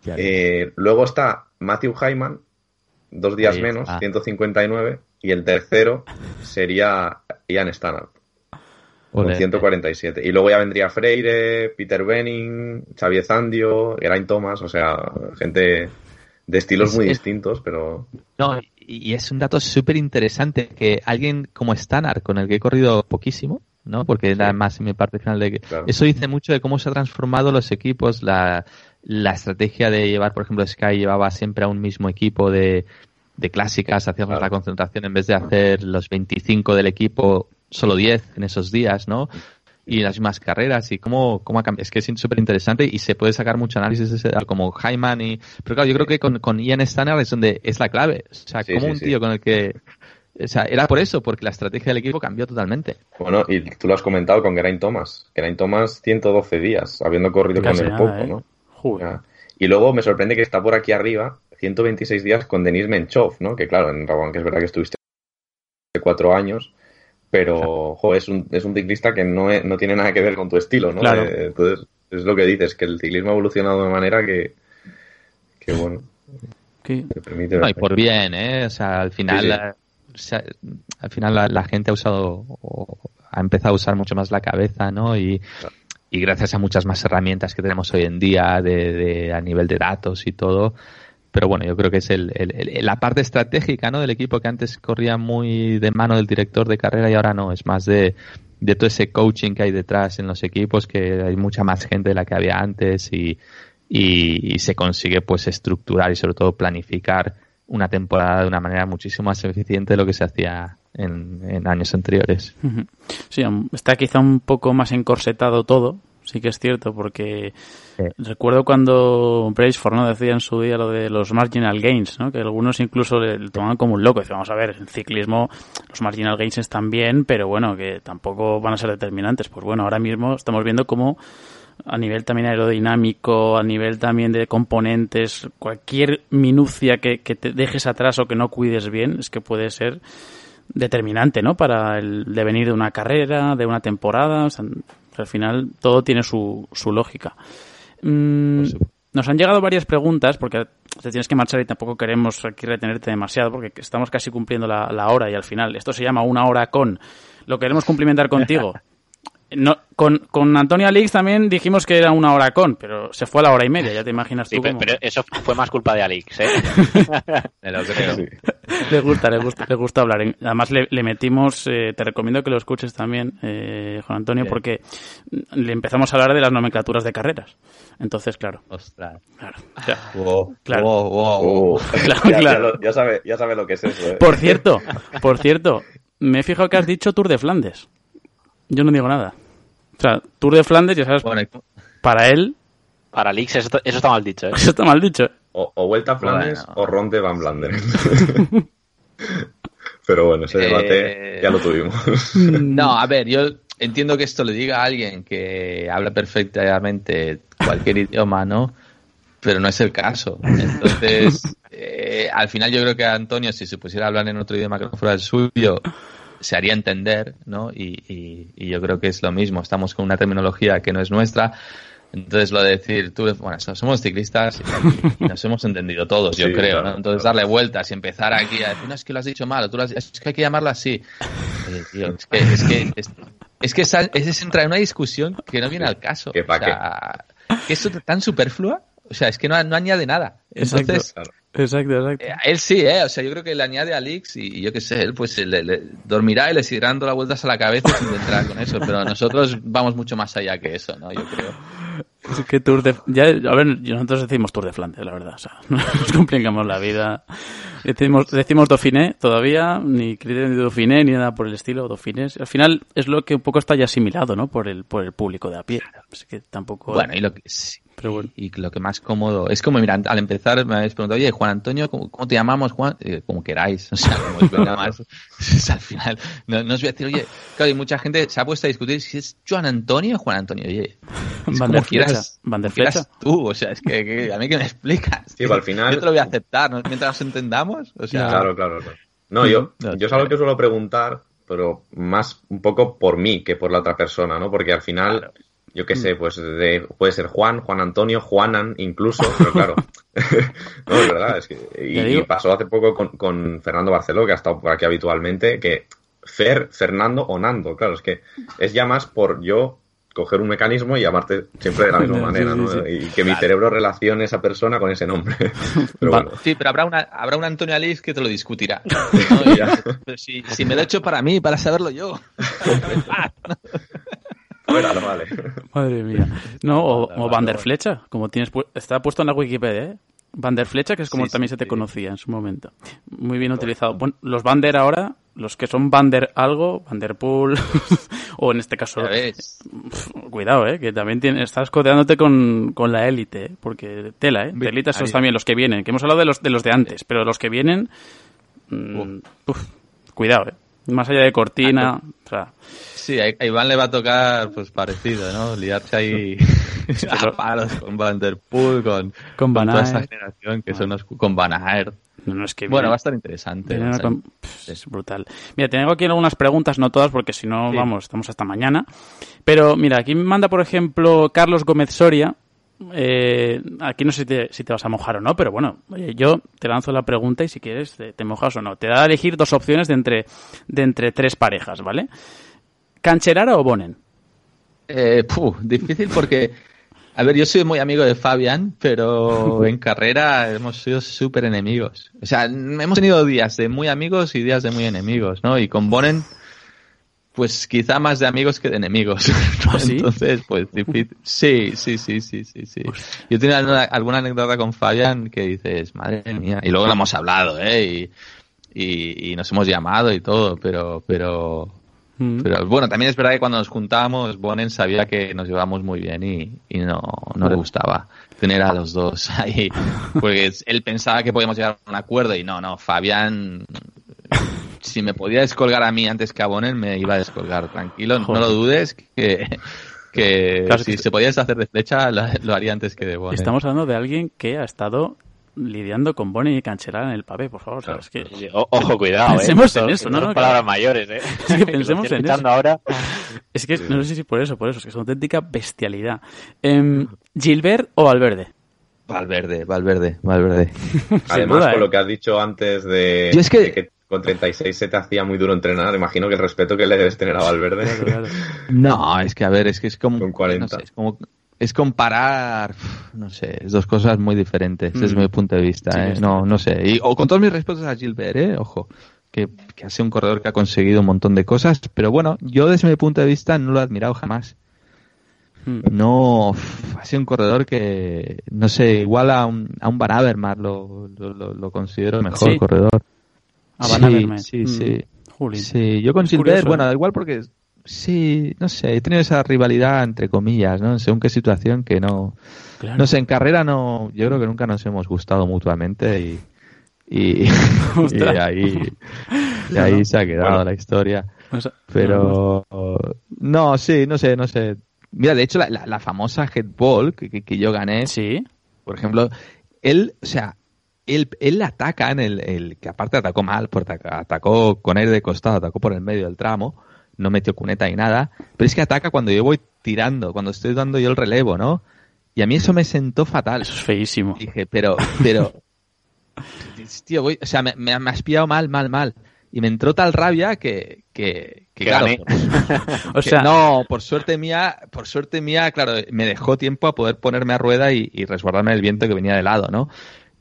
Eh, luego está Matthew Hyman, dos días menos, está. 159. Y el tercero sería Ian Stannard, con Ole. 147. Y luego ya vendría Freire, Peter Benning, Xavier Zandio, Geraint Thomas, o sea, gente de estilos Es- muy es- distintos, pero No, y es un dato súper interesante que alguien como Stannard, con el que he corrido poquísimo, ¿no? Porque era más en mi parte final de que... Claro. Eso dice mucho de cómo se han transformado los equipos, la, la estrategia de llevar, por ejemplo, Sky llevaba siempre a un mismo equipo de, de clásicas, hacíamos Claro. la concentración en vez de hacer los 25 del equipo, solo 10 en esos días, ¿no? Y las mismas carreras y cómo, cómo ha cambiado. Es que es súper interesante y se puede sacar mucho análisis de ese dato, como Hyman y... Pero claro, yo creo que con, con Ian Stannard es donde es la clave. O sea, Sí, como sí, un sí. tío con el que... O sea, era por eso, porque la estrategia del equipo cambió totalmente. bueno, y tú lo has comentado con Geraint Thomas. Geraint Thomas 112 días, habiendo corrido Casi con él nada, poco, ¿eh? ¿no? Joder. Y luego me sorprende que está por aquí arriba, 126 días con Denis Menchov, ¿no? Que claro, en Rabobank es verdad que estuviste cuatro años, pero [laughs] jo, es un, es un ciclista que no, es- no tiene nada que ver con tu estilo, ¿no? Claro. Eh, entonces, es lo que dices, que el ciclismo ha evolucionado de una manera que, que bueno, ¿Qué? te permite... No, y por bien, ¿eh? O sea, al final, Sí, sí. la- o sea, al final la, la gente ha usado, o ha empezado a usar mucho más la cabeza, ¿no? Y, y gracias a muchas más herramientas que tenemos hoy en día de, de- a nivel de datos y todo. Pero bueno, yo creo que es el, el- la parte estratégica, ¿no? Del equipo que antes corría muy de mano del director de carrera y ahora no. Es más de, de todo ese coaching que hay detrás en los equipos, que hay mucha más gente de la que había antes y, y, y se consigue pues estructurar y sobre todo planificar una temporada de una manera muchísimo más eficiente de lo que se hacía en, en años anteriores. Sí, está quizá un poco más encorsetado todo. sí que es cierto, porque recuerdo cuando Braceford ¿no? decía en su día lo de los marginal gains, ¿no? que algunos incluso le, tomaban como un loco. Decían, vamos a ver, en ciclismo los marginal gains están bien, pero bueno, que tampoco van a ser determinantes. Pues bueno, ahora mismo estamos viendo cómo a nivel también aerodinámico, a nivel también de componentes, cualquier minucia que, que te dejes atrás o que no cuides bien, es que puede ser determinante, ¿no? Para el devenir de una carrera, de una temporada. al final todo tiene su, su lógica. Mm, nos han llegado varias preguntas porque te tienes que marchar y tampoco queremos aquí retenerte demasiado porque estamos casi cumpliendo la, la hora y al final esto se llama una hora con. Lo queremos cumplimentar contigo. [laughs] No, con, con Antonio Alix también dijimos que era una hora con, pero se fue a la hora y media, ya te imaginas tú. pero, eso fue más culpa de Alix, ¿eh? [laughs] Me lo creo. Le gusta, le gusta, le gusta hablar. Además le, le metimos, eh, te recomiendo que lo escuches también, eh, Juan Antonio, porque le empezamos a hablar de las nomenclaturas de carreras. Entonces, claro. Ostras. Claro. [laughs] wow, claro. Wow, wow, [laughs] claro, ya, claro. Ya, lo, ya, sabe, ya sabe lo que es eso. ¿eh? Por cierto, por cierto, me he fijado que has dicho Tour de Flandes. Yo no digo nada. O sea, Tour de Flandes, ya sabes, Bueno, para él, Para Alix eso, eso está mal dicho, ¿eh? [laughs] eso está mal dicho. O, o Vuelta a Flandes Bueno. o Ronde Van Blanderen. [laughs] Pero bueno, ese debate Eh, ya lo tuvimos. [laughs] No, a ver, yo entiendo que esto le diga a alguien que habla perfectamente cualquier idioma, ¿no? Pero no es el caso. Entonces, eh, al final yo creo que Antonio, si se pusiera a hablar en otro idioma que no fuera el suyo, se haría entender, ¿no? Y, y- y yo creo que es lo mismo. Estamos con una terminología que no es nuestra. Entonces, lo de decir, tú, bueno, so- somos ciclistas y, y nos hemos entendido todos, yo Sí, creo, claro, ¿no? Entonces, claro. darle vueltas y empezar aquí a decir, no, es que lo has dicho mal, o tú lo has es que hay que llamarlo así. Oye, tío, es que, es que, es, es que esa- es, es entrar en una discusión que no viene al caso. Pa' o sea, que es tan superflua, o sea, es que no, no añade nada. Exacto. Entonces, Claro. Exacto, exacto. eh, él sí, ¿eh? O sea, yo creo que le añade a Alix y, y yo qué sé, él pues le, le- dormirá y le seguirá dando las vueltas a la cabeza sin entrar con eso. Pero nosotros vamos mucho más allá que eso, ¿no? Yo creo. Es que Tour de... Ya, a ver, nosotros decimos Tour de Flandes, la verdad. O sea, no [laughs] nos complicamos la vida. Decimos, decimos Dauphiné todavía, ni criterio de Dauphiné, ni nada por el estilo, Dauphiné. Al final es lo que un poco está ya asimilado, ¿no? Por el, por el público de a pie. Así que tampoco... Bueno, y lo que, sí, Pero bueno. y lo que más cómodo es como, mira, al empezar me habéis preguntado, oye, Juan Antonio, ¿cómo, cómo te llamamos, Juan? Eh, como queráis, [laughs] o sea, como venga más. Sea, al final, no, no os voy a decir, oye, claro, y mucha gente se ha puesto a discutir si es Juan Antonio o Juan Antonio, oye. es Van como quieras- Van como quieras tú, o sea, es que, que a mí que me explicas. Sí, pero al final- Yo te lo voy a aceptar, ¿no? mientras nos entendamos, o sea. Claro, claro, claro. No, yo, [laughs] yo es algo que suelo preguntar, pero más un poco por mí que por la otra persona, ¿no? Porque al final, yo qué sé, pues de- puede ser Juan, Juan Antonio, Juanan incluso, pero claro. [laughs] [laughs] no, es verdad, es que. Y, pasó hace poco con, con Fernando Barceló, que ha estado por aquí habitualmente, que Fer, Fernando o Nando, claro, es que es ya más por yo coger un mecanismo y llamarte siempre de la misma [laughs] manera, sí, ¿no? sí. Y que mi cerebro relacione esa persona con ese nombre. Pero Va- bueno. Sí, pero habrá, una, habrá un Antonio Aliz que te lo discutirá. ¿no? Y- Ya. pero si, si me lo he hecho para mí, para saberlo yo. Fuera, no vale. [laughs] Madre mía. No, o, o Van der. Flecha, como tienes pu- está puesto en la Wikipedia, ¿eh? Van der Flecha, que es como Sí, también sí, se te sí. conocía en su momento. Muy bien utilizado. Bueno, los Van der ahora, los que son Van der algo, Van der Poel, [laughs] o en este caso, pf, cuidado, ¿eh? Que también tiene- estás codeándote con, con la élite, ¿eh? Porque tela, ¿eh? Bien, Telita esos ahí. también, los que vienen. Que hemos hablado de los, de los de antes, pero los que vienen, mm, uf, cuidado, ¿eh? Más allá de Cortina, o sea, Sí, a Iván le va a tocar pues parecido, ¿no? Liarse ahí [laughs] a palos con Van Der Poel, con, Con Van toda esta generación que son los, con Van Aert. no, no es que Bueno, va a estar interesante. A estar- es brutal. Mira, tengo aquí algunas preguntas, no todas, porque si no, Sí. vamos, estamos hasta mañana. Pero mira, aquí me manda, por ejemplo, Carlos Gómez Soria. Eh, aquí no sé si te, si te vas a mojar o no, pero bueno, oye, yo te lanzo la pregunta y si quieres te, te mojas o no. Te da a elegir dos opciones de entre, de entre tres parejas, ¿vale? ¿Cancherara o Bonen? Eh, puh, difícil porque, a ver, yo soy muy amigo de Fabián, pero [laughs] en carrera hemos sido súper enemigos. O sea, hemos tenido días de muy amigos y días de muy enemigos, ¿no? Y con Bonen, pues quizá más de amigos que de enemigos. [laughs] ¿Ah, sí? Entonces, pues difícil. Sí, sí, sí, sí, sí, sí. Yo tenía alguna, alguna anécdota con Fabián que dices, madre mía, y luego lo hemos hablado, ¿eh? Y, y, y nos hemos llamado y todo, pero, pero, Mm. Pero bueno, también es verdad que cuando nos juntábamos, Bonen sabía que nos llevábamos muy bien y, y no, no le gustaba tener a los dos [laughs] ahí. Porque él pensaba que podíamos llegar a un acuerdo y no, no, Fabián, si me podía descolgar a mí antes que a Bonen, me iba a descolgar. Tranquilo, no lo dudes que, que Claro, si que- se podía deshacer de flecha, lo, lo haría antes que de Bonen. Estamos hablando de alguien que ha estado lidiando con Bonnie y Cancelar en el pavé, por favor. o sea, es que Sí, o- ojo, cuidado, [laughs] ¿eh? Pensemos en Esto- eso, no, son no, palabras claro. mayores, ¿eh? [laughs] que [laughs] Que pensemos en eso. ahora. Es que no sé si por eso, por eso, es que es una auténtica bestialidad. Em, ¿Gilbert o Valverde? Valverde, Valverde, Valverde. Además, duda, con ¿eh? lo que has dicho antes de, Yo es que- de con 36 se te hacía muy duro entrenar, imagino que el respeto que le debes tener a Valverde. No, es que a ver, es que es como. Con 40. no sé, es como. Es comparar, no sé, dos cosas muy diferentes desde Mm. mi punto de vista, Sí, ¿eh? No, no sé. Y, o con todos mis respetos a Gilbert, ¿eh? Ojo, que, que ha sido un corredor que ha conseguido un montón de cosas, pero bueno, yo desde mi punto de vista no lo he admirado jamás. Mm. No, ha sido un corredor que, no sé, igual a un, a un Van Avermaet lo, lo, lo- lo considero mejor Sí. corredor. A Van Sí, Avermaet. sí, Mm. sí. Juli. Sí, yo con Es Gilbert, bueno, ¿eh? da igual porque sí, no sé, he tenido esa rivalidad entre comillas, ¿no? Según qué situación que no, Claro. no sé, en carrera no, yo creo que nunca nos hemos gustado mutuamente y y, [laughs] y ahí [laughs] y ahí se ha quedado Bueno. la historia. Pero no, sí, no sé, no sé. Mira, de hecho la, la, la famosa headball que, que, que yo gané, Sí. por ejemplo, él, o sea, él, él ataca en el, el- que aparte atacó mal, porque atacó con aire de costado, atacó por el medio del tramo, no metió cuneta ni nada, pero es que ataca cuando yo voy tirando, cuando estoy dando yo el relevo, ¿no? Y a mí eso me sentó fatal. Eso es feísimo. Dije, pero, pero, tío, voy, o sea, me, me, me has pillado mal, mal, mal. Y me entró tal rabia que, que, que Que claro, gané. [laughs] O que sea, no, por suerte mía, por suerte mía, claro, me dejó tiempo a poder ponerme a rueda y, y resguardarme del viento que venía de lado, ¿no?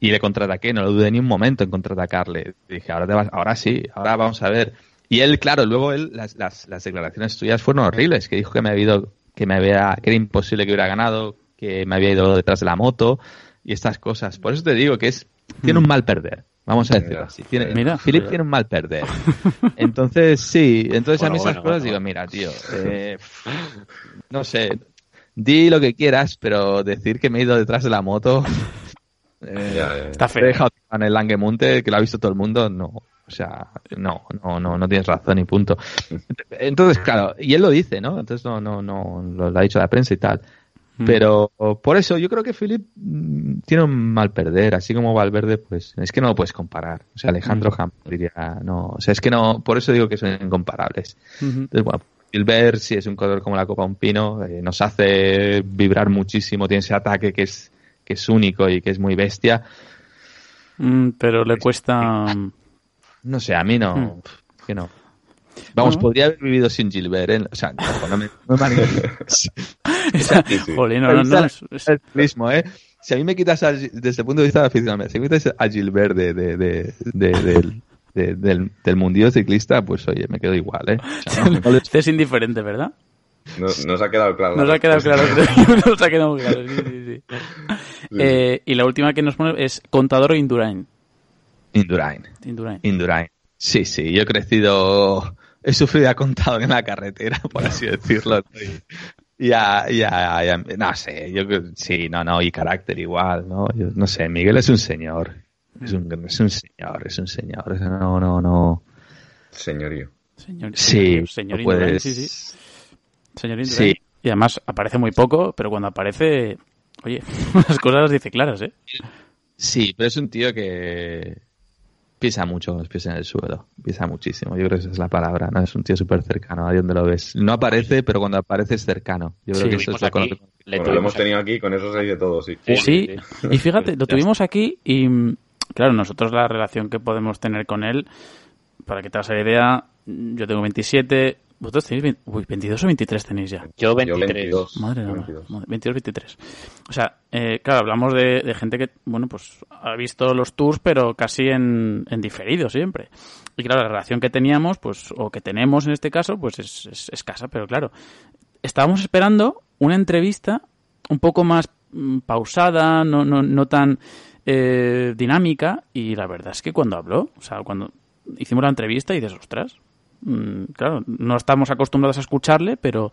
Y le contraataqué, no lo dudé ni un momento en contraatacarle. Dije, ahora te vas, ahora sí, ahora vamos a ver. Y él, claro, luego él, las, las, las declaraciones tuyas fueron horribles, que dijo que me había ido, que me había, que era imposible que hubiera ganado, que me había ido detrás de la moto y estas cosas. Por eso te digo que es, tiene un mal perder. Vamos a decirlo así. Tiene, Mira. Philip tiene un mal perder. Entonces, sí, entonces a mí esas bueno, cosas bueno. digo, mira, tío, eh, no sé, di lo que quieras, pero decir que me he ido detrás de la moto, [laughs] eh, Ya, ya, ya. está te he feo. dejado en el Langemunte, que lo ha visto todo el mundo, no, o sea, no, no, no, no tienes razón y punto. Entonces, claro, y él lo dice, ¿no? Entonces no, no, no, lo, lo ha dicho la prensa y tal. Mm. Pero por eso yo creo que Philip mm, tiene un mal perder, así como Valverde, pues es que no lo puedes comparar. O sea, Alejandro Mm. Ham diría, no, o sea, es que no, por eso digo que son incomparables. Entonces, bueno, Gilbert sí es un corredor como la Copa Un Pino, eh, nos hace vibrar muchísimo, tiene ese ataque que es, que es único y que es muy bestia. Mm, pero le cuesta. [laughs] No sé, a mí no, Hmm. que no. Vamos, Bueno. podría haber vivido sin Gilbert, ¿eh? o sea, no, no me, no me. [laughs] Jolín, no, no, no, es- mismo, ¿eh? Si a mí me quitas, a- desde el punto de vista de aficionado, si me quitas a Gilbert de, de, de, de- del, de- del, del mundillo ciclista, pues oye, me quedo igual, ¿eh? O sea, no- no Usted es indiferente, ¿verdad? No- Nos ha quedado claro. la Nos ha quedado claro. [laughs] [laughs] Nos ha quedado claro, sí, sí, sí. Eh, y la última que nos pone es Contador o Indurain. Indurain, Indurain. Indurain. Sí, sí, yo he crecido, he sufrido y ha contado en la carretera, por así [laughs] decirlo. ya, ya, ya, no sé, yo creo- sí, no, no, y carácter igual, ¿no? Yo, no sé, Miguel es un señor. Es un, es un señor, es un señor. No, no, no. Señorío. Señor, Sí, señor Indurain, puedes- sí, sí. Señor Indurain. Sí. Y además aparece muy poco, pero cuando aparece, oye, [laughs] las cosas las dice claras, ¿eh? Sí, pero es un tío que pisa mucho con los pies en el suelo. Pisa muchísimo. Yo creo que esa es la palabra, ¿no? Es un tío súper cercano, ahí donde lo ves. No aparece, pero cuando aparece es cercano. Yo creo Sí. que eso es lo que... aquí, le Bueno, lo hemos tenido aquí, con eso se dice todo, sí. Sí, Sí, sí, y fíjate, lo tuvimos aquí y, claro, nosotros la relación que podemos tener con él, para que te hagas la idea, yo tengo 27, vosotros tenéis 20 uy, 22 o 23 tenéis ya. Yo Yo 23. 22. Madre de 22. 22, 23. O sea, eh, claro, hablamos de, de gente que, bueno, pues ha visto los tours, pero casi en, en diferido siempre. Y claro, la relación que teníamos, pues, o que tenemos en este caso, pues es, es escasa, pero claro, estábamos esperando una entrevista un poco más mm, pausada, no, no, no tan eh, dinámica, y la verdad es que cuando habló, o sea, cuando hicimos la entrevista y dices, ostras, claro, no estamos acostumbrados a escucharle, pero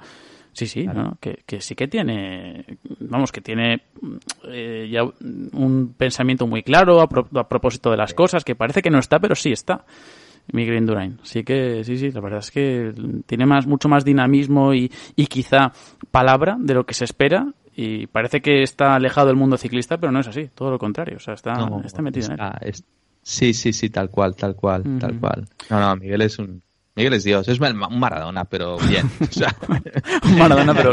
sí, sí, ¿no? que, que sí que tiene, vamos, que tiene eh, ya un pensamiento muy claro a, pro- a propósito de las cosas, que parece que no está, pero sí está. Miguel Indurain. Sí que, sí, sí, la verdad es que tiene más, mucho más dinamismo y, y quizá palabra de lo que se espera. Y parece que está alejado del mundo ciclista, pero no es así, todo lo contrario. O sea, está, No, está metido en él. es- sí, sí, sí, tal cual, tal cual, tal cual. No, no, Miguel es un... Miguel es Dios, es un Maradona, pero bien. [laughs] O sea, [laughs] Maradona, pero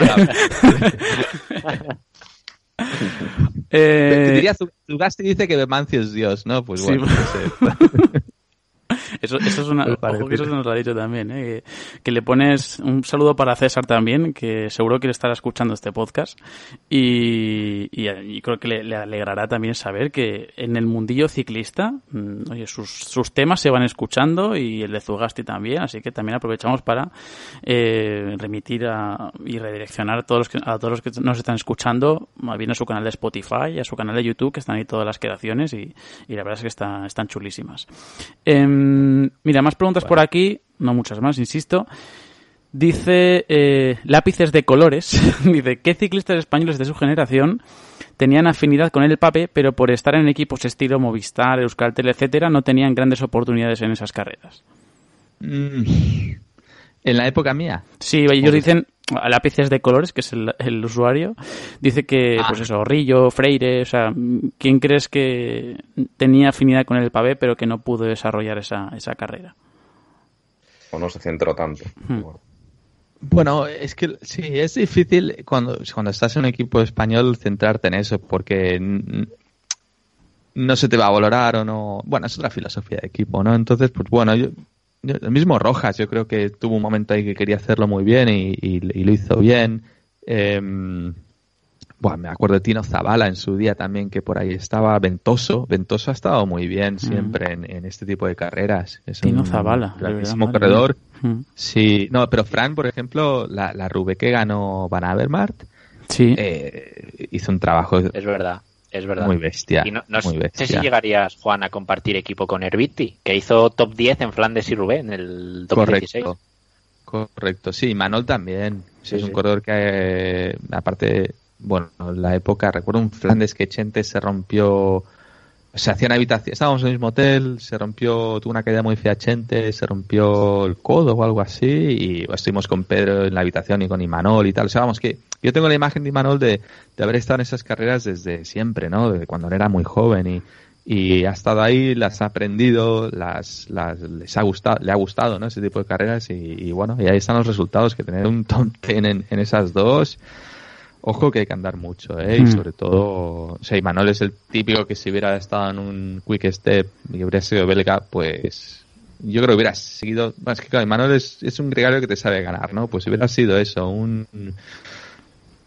Eh, Te diría, Zu- Zugasti dice que Mancio es Dios, ¿no? Pues Sí. bueno, no sé. [laughs] Eso, eso es una, ojo que eso se nos lo ha dicho también, ¿eh? que, que le pones un saludo para César también, que seguro que le estará escuchando este podcast y, y, y creo que le, le alegrará también saber que en el mundillo ciclista, mm, oye, sus, sus temas se van escuchando y el de Zugasti también, así que también aprovechamos para eh, remitir a- y redireccionar a todos, los que, a todos los que nos están escuchando, más bien a su canal de Spotify, a su canal de YouTube, que están ahí todas las creaciones y, y la verdad es que está- están chulísimas. Em, mira, más preguntas por aquí, no muchas más, insisto. Dice eh, lápices de colores. [laughs] Dice, ¿qué ciclistas españoles de su generación tenían afinidad con el pape, pero por estar en equipos estilo Movistar, Euskaltel, etcétera, no tenían grandes oportunidades en esas carreras? Mm. En la época mía. Sí, ellos dicen lápices de colores, que es el, el usuario, dice que, Ah. pues eso, Rillo, Freire, o sea, ¿quién crees que tenía afinidad con el pavé, pero que no pudo desarrollar esa, esa carrera? O no se centró tanto. Hmm. Bueno, es que sí, es difícil cuando, cuando estás en un equipo español centrarte en eso, porque no se te va a valorar o no. Bueno, es otra filosofía de equipo, ¿no? Entonces, pues bueno, yo- el mismo Rojas, yo creo que tuvo un momento ahí que quería hacerlo muy bien y, y- y lo hizo bien. Em, bueno, me acuerdo de Tino Zavala en su día también, que por ahí estaba Ventoso. Ventoso ha estado muy bien siempre en, en este tipo de carreras. Es Mm. Tino un Zavala, grandísimo corredor. Mm. Sí, no, pero Fran, por ejemplo, la, la Rube que ganó Van Avermaet, Sí. eh, hizo un trabajo Es verdad, es verdad. muy bestia. Y no, no muy sé bestia. si llegarías, Juan, a compartir equipo con Herbiti, que hizo top 10 en Flandes y Rubén en el 2016. Correcto. Correcto, sí, Manol también. Sí, es un sí. corredor que, eh, aparte, bueno, en la época, recuerdo un Flandes que Chente se rompió, se hacía una habitación, estábamos en el mismo hotel, se rompió, tuvo una caída muy fea Chente, se rompió el codo o algo así, y estuvimos con Pedro en la habitación y con Imanol y tal. O sea, vamos, que yo tengo la imagen de Imanol de, de haber estado en esas carreras desde siempre, ¿no? De cuando era muy joven y, y ha estado ahí, las ha aprendido, las, las les ha gustado, le ha gustado, ¿no? Ese tipo de carreras y, y bueno, y ahí están los resultados que tener un top 10 en, en esas dos. Ojo que hay que andar mucho, ¿eh? Y Mm. sobre todo, o sea, Imanol es el típico que si hubiera estado en un quick step y hubiera sido belga, pues yo creo que hubiera seguido, bueno, es que claro, Imanol es, es un gregario que te sabe ganar, ¿no? Pues si hubiera sido eso, un,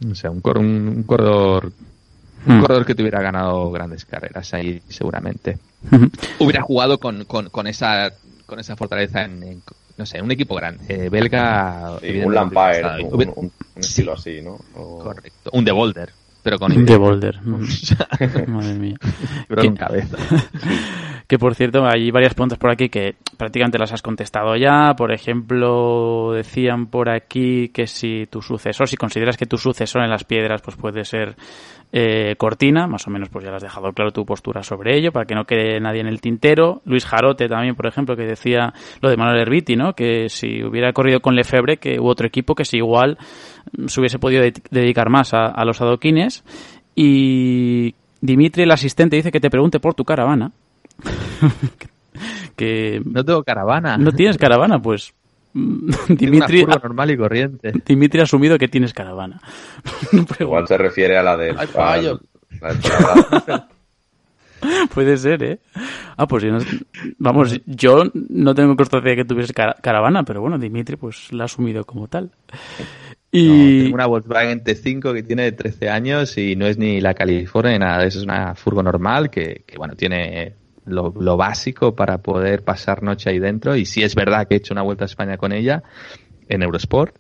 no sé, un, cor- un, un corredor un Mm. corredor que te hubiera ganado grandes carreras ahí seguramente hubiera jugado con, con, con esa con esa fortaleza en, en, no sé un equipo grande eh, belga sí, un Lampire, un, Hubiera- un- un estilo así, ¿no? O- correcto un de Boulder pero con De Boulder. [laughs] Madre mía. [laughs] pero cabeza [laughs] Que por cierto, hay varias preguntas por aquí que prácticamente las has contestado ya. Por ejemplo, decían por aquí que si tu sucesor, si consideras que tu sucesor en las piedras, pues puede ser eh, Cortina, más o menos pues ya le has dejado claro tu postura sobre ello, para que no quede nadie en el tintero. Luis Jarote también, por ejemplo, que decía lo de Manuel Herbiti, ¿no? Que si hubiera corrido con Lefebvre, que hubo otro equipo que si igual mm, se hubiese podido de- dedicar más a los adoquines. Y Dimitri, el asistente, dice que te pregunte por tu caravana. [laughs] que no tengo caravana no tienes caravana, pues [laughs] Dimitri, una furgo normal y corriente Dimitri ha asumido que tienes caravana. [laughs] Pero Igual se refiere a la del Ay, Fran. puede ser, ¿eh? Ah, pues yo no- vamos, yo no tengo constancia de que tuviese cara- caravana, pero bueno, Dimitri pues la ha asumido como tal. No, Y tengo una Volkswagen T5 que tiene 13 años y no es ni la California ni nada de eso, es una furgo normal que, que, bueno, tiene lo, lo básico para poder pasar noche ahí dentro y sí es verdad que he hecho una vuelta a España con ella en Eurosport,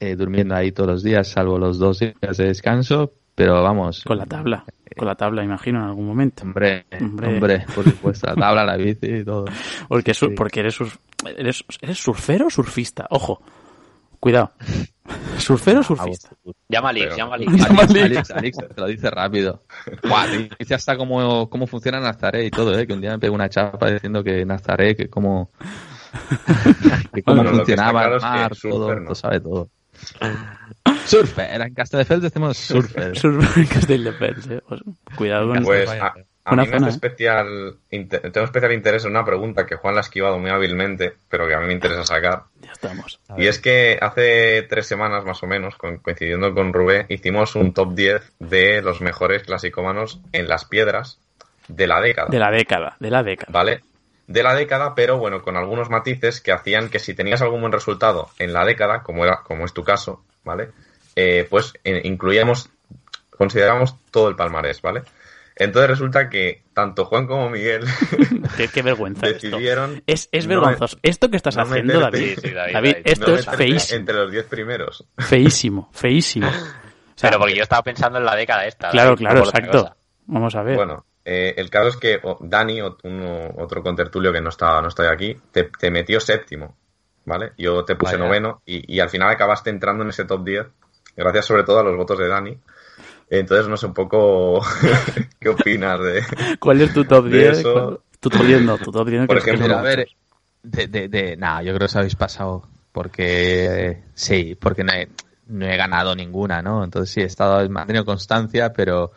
eh, durmiendo ahí todos los días salvo los dos días de descanso, pero vamos. Con la tabla. Con la tabla, imagino, en algún momento. Hombre, Hombre. hombre, por supuesto, la tabla, la bici y todo. [laughs] Porque, Sí. porque eres, surf- eres, ¿eres surfero o surfista? Ojo. Cuidado. ¿Surfero o surfista? Llama a Pero- llama a Alex. Alex, Alex, te lo dice rápido. Buah, hasta cómo, cómo funciona Nazaré y todo, ¿eh? Que un día me pegó una chapa diciendo que Nazaré, que cómo, [laughs] que cómo Bueno, funcionaba claro el es que mar, surfer todo, no. lo sabe todo. Surfer, en Castelldefels decimos surfer. Surfer en Castelldefels, eh. Pues, cuidado con Pues a, a Una mí me hace ¿eh? especial, tengo especial interés en una pregunta que Juan la ha esquivado muy hábilmente, pero que a mí me interesa sacar. Ya estamos. Y es que hace tres semanas más o menos, coincidiendo con Rubé, hicimos un top 10 de los mejores clasicómanos en las piedras de la década. De la década, de la década. ¿Vale? De la década, pero bueno, con algunos matices que hacían que si tenías algún buen resultado en la década, como era, como es tu caso, ¿vale? Eh, pues eh, incluíamos, consideramos todo el palmarés, ¿vale? Entonces resulta que tanto Juan como Miguel [laughs] Qué, qué vergüenza esto. decidieron Es, es no vergonzoso. Esto que estás no haciendo, meterte- David. [laughs] Sí, David, David, David. esto no es feísimo. entre los 10 primeros. Feísimo, feísimo. [laughs] O sea, Pero porque yo estaba pensando en la década esta. Claro, claro, exacto. Vamos a ver. Bueno, eh, el caso es que Dani, uno- otro contertulio que no está, no está aquí, te, te metió séptimo, ¿vale? Yo te puse Vaya. noveno y, y al final acabaste entrando en ese top 10, gracias sobre todo a los votos de Dani. Entonces no sé un poco [laughs] qué opinas de... ¿Cuál es tu top de 10? eso- ¿Cuál- Tu top 10 no, tu top 10 Por que ejemplo, a ver, de, de, de, nada, yo creo que os habéis pasado porque sí, porque no he, no he ganado ninguna, ¿no? Entonces sí, he estado, he mantenido constancia, pero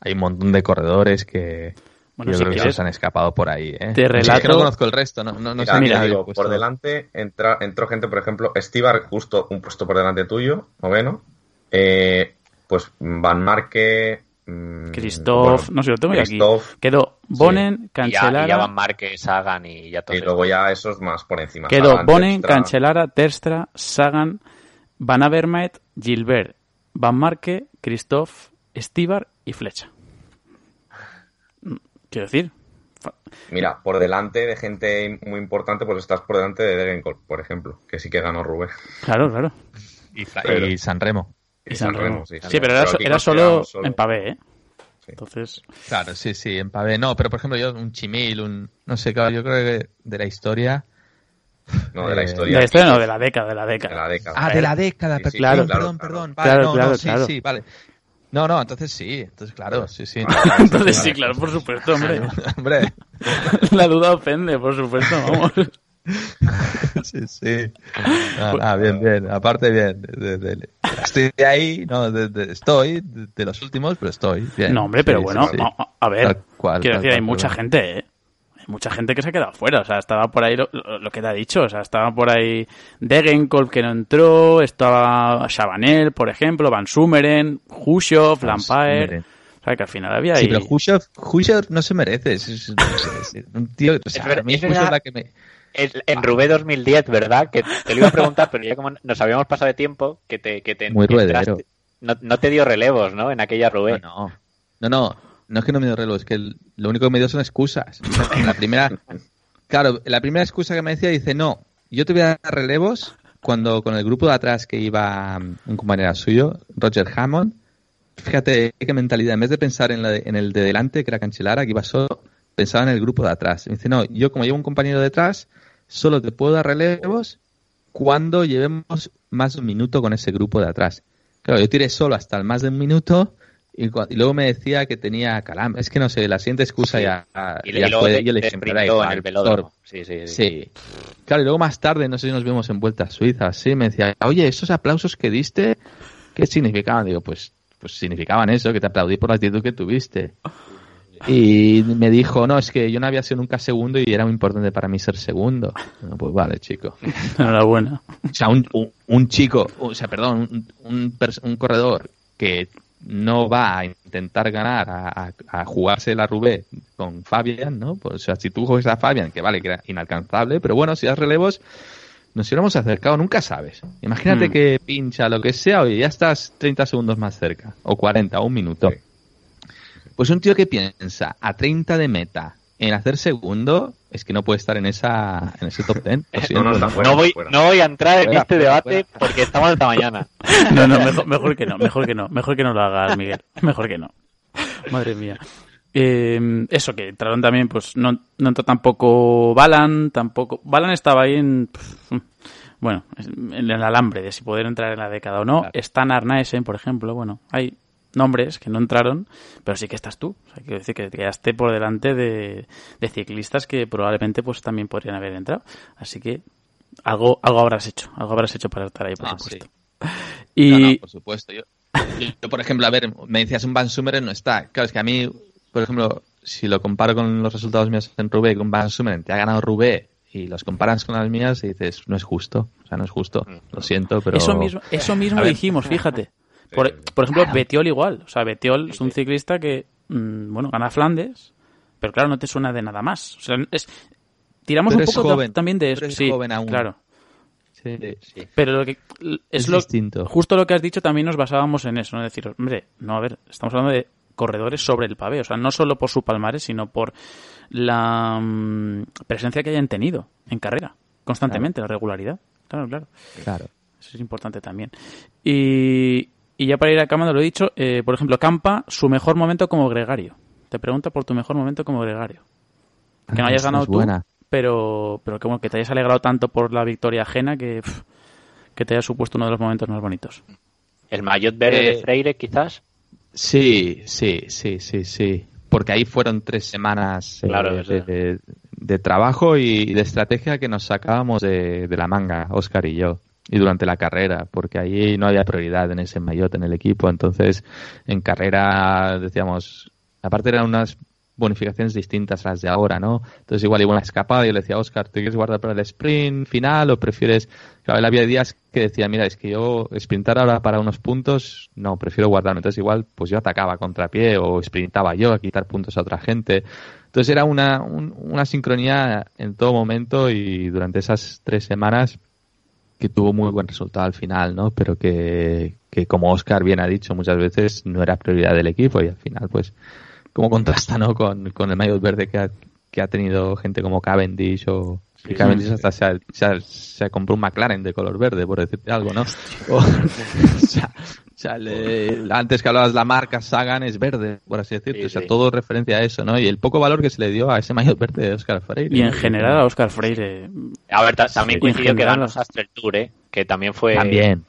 hay un montón de corredores que Bueno, yo si creo que se han escapado por ahí, ¿eh? te Es que relato- no conozco el resto, no, no, no Mira, sé mira, digo, puesto. por delante entra, entró gente, por ejemplo, Estibar justo un puesto por delante tuyo, noveno. Eh, pues Van Marque... mm, Christoph, bueno, no sé, lo tengo yo aquí. Christoph, Quedó Bonen, Y ya, y Cancelara, ya van Márquez, Sagan y ya todo Y luego ya esos más por encima. quedó Sagan, Bonen, Terpstra. Cancelara, Terstra, Sagan, Van Avermaet, Gilbert, Van Marke, Christoph, Stibar y Flecha. Mm, Quiero decir, Mira, por delante de gente muy importante, pues estás por delante de Degenkolb, por ejemplo, que sí que ganó Rubén. claro, claro. Y, pero- y San Remo. Y San Remo. sí. Sí, pero era, aquí era solo consideramos en pavé, ¿eh? Sí. Entonces, Claro, sí, sí, en Pavé. No, pero por ejemplo yo, un Chimil, un... No sé, claro, yo creo que de la historia... No, de la Eh, historia. de la historia no, de la década, de la de década. la década. Ah, de la década, Sí, claro, perdón, claro, perdón. Vale, Claro, no, claro, no, sí, claro. sí, vale. No, no, entonces sí, entonces claro, sí, sí. [laughs] Entonces sí, claro, por supuesto, hombre. [laughs] Hombre, [laughs] La duda ofende, por supuesto, vamos. [laughs] sí, sí. Ah, ah, bien, bien. Aparte, bien. de- de- de- estoy ahí, no, de- de- estoy de, de los últimos, pero estoy. Bien. No, hombre, pero Sí, bueno, sí, sí. a, a ver, Tal cual, quiero tal decir, hay mucha gente, ¿eh? Hay mucha gente que se ha quedado fuera, o sea, estaba por ahí lo, que te ha dicho, o sea, estaba por ahí Degenkolb que no entró, estaba Chabanel, por ejemplo, Van Sumeren, Hushov, Lampaer, o sea, que al final había ahí... Sí, pero Khrushchev no se merece. Es, es- es- es un tío. O sea, a mí la que me. En Rubé 2010, ¿verdad? Que te lo iba a preguntar, pero ya como nos habíamos pasado de tiempo, que te, que te Muy que entraste- no, no te dio relevos, ¿no? En aquella Rubé. No, no. No, no. No es que no me dio reloj, es que el- lo único que me dio son excusas. En la primera. Claro, la primera excusa que me decía dice: No, yo te voy a dar relevos cuando con el grupo de atrás que iba um, un compañero suyo, Roger Hammond. Fíjate qué mentalidad. En vez de pensar en, la de- en el de delante, que era Cancelara, que iba solo, pensaba en el grupo de atrás. Me dice: No, yo como llevo un compañero detrás, solo te puedo dar relevos cuando llevemos más de un minuto con ese grupo de atrás. Claro, yo tiré solo hasta el más de un minuto y, luego me decía que tenía calambre. Es que no sé, la siguiente excusa Sí. ya, Y, ya y luego fue- te, yo le dije, "Me da sprintó en igual, el velódromo. Thor". Sí, sí, sí. Sí. Claro, y luego más tarde, no sé si nos vimos en Vuelta a Suiza, sí, me decía, oye, esos aplausos que diste, ¿qué significaban? Digo, pues, pues significaban eso, que te aplaudí por la actitud que tuviste. Y me dijo, no, es que yo no había sido nunca segundo y era muy importante para mí ser segundo. Bueno, pues vale, chico. Enhorabuena. O sea, un, un, un chico, o sea, perdón, un, un, corredor que no va a intentar ganar, a, a- a jugarse la Rubé con Fabian, ¿no? Pues, o sea, si tú juegas a Fabian, que vale, que era inalcanzable, pero bueno, si das relevos, nos hubiéramos acercado, nunca sabes. Imagínate Mm. que pincha lo que sea, oye, ya estás 30 segundos más cerca, o 40, o un minuto. Sí. Pues un tío que piensa a 30 de meta en hacer segundo, es que no puede estar en esa en ese top ten. Lo [laughs] siento, no, está no. fuera. No voy, no voy a entrar en este fuera, debate fuera. porque estamos hasta mañana. [laughs] No, no, [laughs] mejor, mejor que no, mejor que no, mejor que no lo hagas, Miguel. Mejor que no. Madre mía. Eh, eso, que entraron también, pues no, no entró tampoco Balan, tampoco. Balan estaba ahí en. Bueno, en el alambre de si poder entrar en la década o no. Claro. Stan Arnaesen, por ejemplo, bueno, hay nombres que no entraron, pero sí que estás tú. O sea, quiero decir que quedaste por delante de, de ciclistas que probablemente pues también podrían haber entrado. Así que algo, algo habrás hecho, algo habrás hecho para estar ahí, por Ah, supuesto. sí. Y No, no, por supuesto. Yo, yo, yo, por ejemplo, a ver, me decías un Van Sumeren no está. Claro, es que a mí, por ejemplo, si lo comparo con los resultados míos en Rubé, con Van Sumeren te ha ganado Rubé y los comparas con las mías y dices, no es justo. O sea, no es justo. Lo siento, pero... Eso mismo, eso mismo dijimos, fíjate. Por, por ejemplo, Betiol igual. O sea, Betiol es un ciclista que, mm, bueno, gana Flandes, pero claro, no te suena de nada más. O sea, es, tiramos Pero un poco también de eso. es Sí, joven aún. claro. Sí. Pero lo que es, Es lo, distinto. justo lo que has dicho también nos basábamos en eso, ¿no? Es decir, hombre, no, a ver, estamos hablando de corredores sobre el pavé, o sea, no solo por su palmarés, sino por la mm, presencia que hayan tenido en carrera, constantemente, la regularidad. Claro, claro. Claro. Eso es importante también. Y, y ya para ir acabando, lo he dicho, eh, por ejemplo, Campa, su mejor momento como gregario. Te pregunta por tu mejor momento como gregario. Que no Ah, hayas ganado tú, buena. pero, pero que, bueno, que te hayas alegrado tanto por la victoria ajena que, que te haya supuesto uno de los momentos más bonitos. El maillot verde de Eh, Freire, quizás. Sí, sí, sí, sí, sí. Porque ahí fueron tres semanas eh, de trabajo y de estrategia que nos sacábamos de, de la manga, Oscar y yo, y durante la carrera, porque ahí no había prioridad en ese maillot en el equipo. Entonces, en carrera decíamos, aparte eran unas bonificaciones distintas a las de ahora, ¿no? Entonces igual iba una escapada y yo le decía, Oscar, ¿te quieres guardar para el sprint final o prefieres...? Claro, él había días que decía, mira, es que yo sprintar ahora para unos puntos, no, prefiero guardarme. Entonces igual, pues yo atacaba a contrapié o sprintaba yo a quitar puntos a otra gente. Entonces era una, un- una sincronía en todo momento y durante esas tres semanas que tuvo muy buen resultado al final, ¿no? Pero que, que como Oscar bien ha dicho muchas veces, no era prioridad del equipo y al final, pues, como contrasta, ¿no? Con, con el maillot verde que ha, que ha tenido gente como Cavendish o que Cavendish hasta se, ha, se, ha- se ha comprado un McLaren de color verde, por decirte algo, ¿no? O, [laughs] o sea, sea, le- antes que hablabas la marca Sagan es verde, por así decirlo. Sí, o sea, sí. todo referencia a eso, ¿no? Y el poco valor que se le dio a ese maillot verde de Oscar Freire. Y en general a Oscar Freire. A ver, ta- también Sí, coincidió que ganó los- Tour, ¿eh? que también fue. También.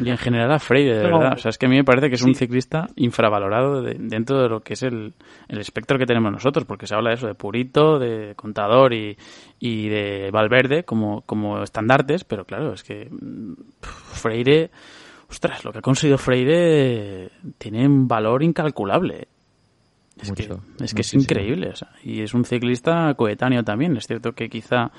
Y en general a Freire, de verdad. O sea, es que a mí me parece que es un ciclista infravalorado de- dentro de lo que es el, el espectro que tenemos nosotros, porque se habla de eso, de Purito, de Contador y, y de Valverde como, como estandartes, pero claro, es que Freire, ostras, lo que ha conseguido Freire tiene un valor incalculable. Es que, es, que es increíble, o sea, y es un ciclista coetáneo también. Es cierto que quizá,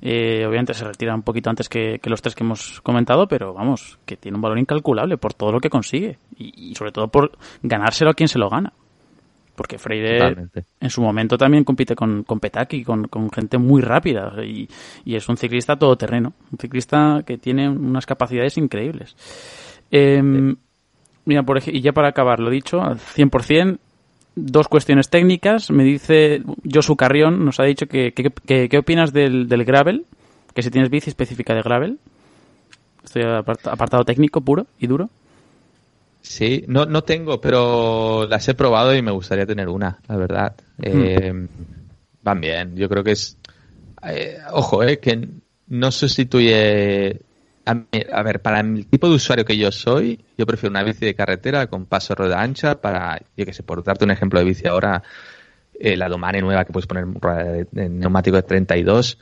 eh, obviamente, se retira un poquito antes que, que los tres que hemos comentado, pero vamos, que tiene un valor incalculable por todo lo que consigue y, y sobre todo por ganárselo a quien se lo gana. Porque Freire Totalmente. en su momento también compite con, con Petaki, con, con gente muy rápida y, y es un ciclista todoterreno, un ciclista que tiene unas capacidades increíbles. Em, Mira, por y ya para acabar, lo dicho, al 100%, dos cuestiones técnicas. Me dice Josu Carrión, nos ha dicho que, ¿qué opinas del, del gravel? Que si tienes bici específica de gravel. Estoy apart- apartado técnico puro y duro. Sí, no, no tengo, pero las he probado y me gustaría tener una, la verdad. Eh, van bien, yo creo que es... eh, ojo, eh, que no sustituye... A, mí- a ver, para el tipo de usuario que yo soy, yo prefiero una bici de carretera con paso rueda ancha para, yo que sé, por darte un ejemplo de bici ahora, eh, la Domane nueva que puedes poner de neumático de 32,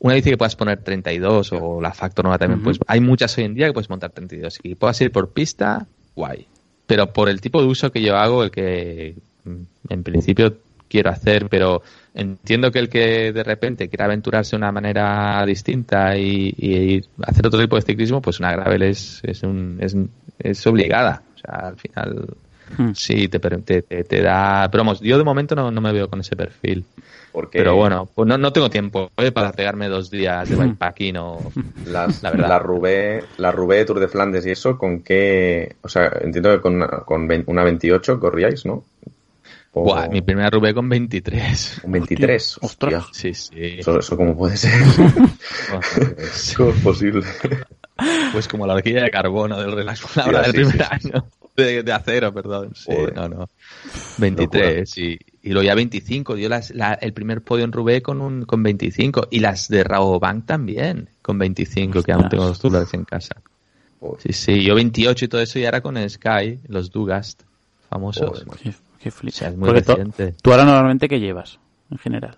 una bici que puedas poner 32 o la Factor nueva también, Ujú. pues hay muchas hoy en día que puedes montar 32 y puedas ir por pista, guay. Pero por el tipo de uso que yo hago, el que mm, en principio quiero hacer, pero entiendo que el que de repente quiera aventurarse de una manera distinta y, y hacer otro tipo de ciclismo, pues una gravel es, es, un, es, es obligada. O sea, al final Hmm. sí te, per- te, te- te da... Pero vamos, yo de momento no, no me veo con ese perfil. Porque Pero bueno, pues no, no tengo tiempo eh, para pegarme dos días de bikepacking o... las, [laughs] La la, verdad. Roubaix, la Roubaix Tour de Flandes y eso, ¿con qué? O sea, entiendo que con una, con una 28 corríais, ¿no? O- Buah, mi primera Rubé con 23. Un 23. Ostras. hostia. Sí, sí. Eso, eso cómo puede ser. [laughs] ¿Cómo es posible? pues como la horquilla de carbono del relax Sí, Palabra del sí, primer sí, año. De, de acero, perdón. Sí, Joder. no, no. 23 y, y luego ya 25. Dio las, la- el primer podio en Rubé con, un, con 25. Y las de Rabobank también con 25, que aún Ostras. tengo los tubulares en casa. Joder. Sí, sí. Yo 28 y todo eso ya era con el Sky, los Dugast famosos. Joder. Qué, qué flip. O sea, es muy reciente. tú ahora normalmente qué llevas, en general.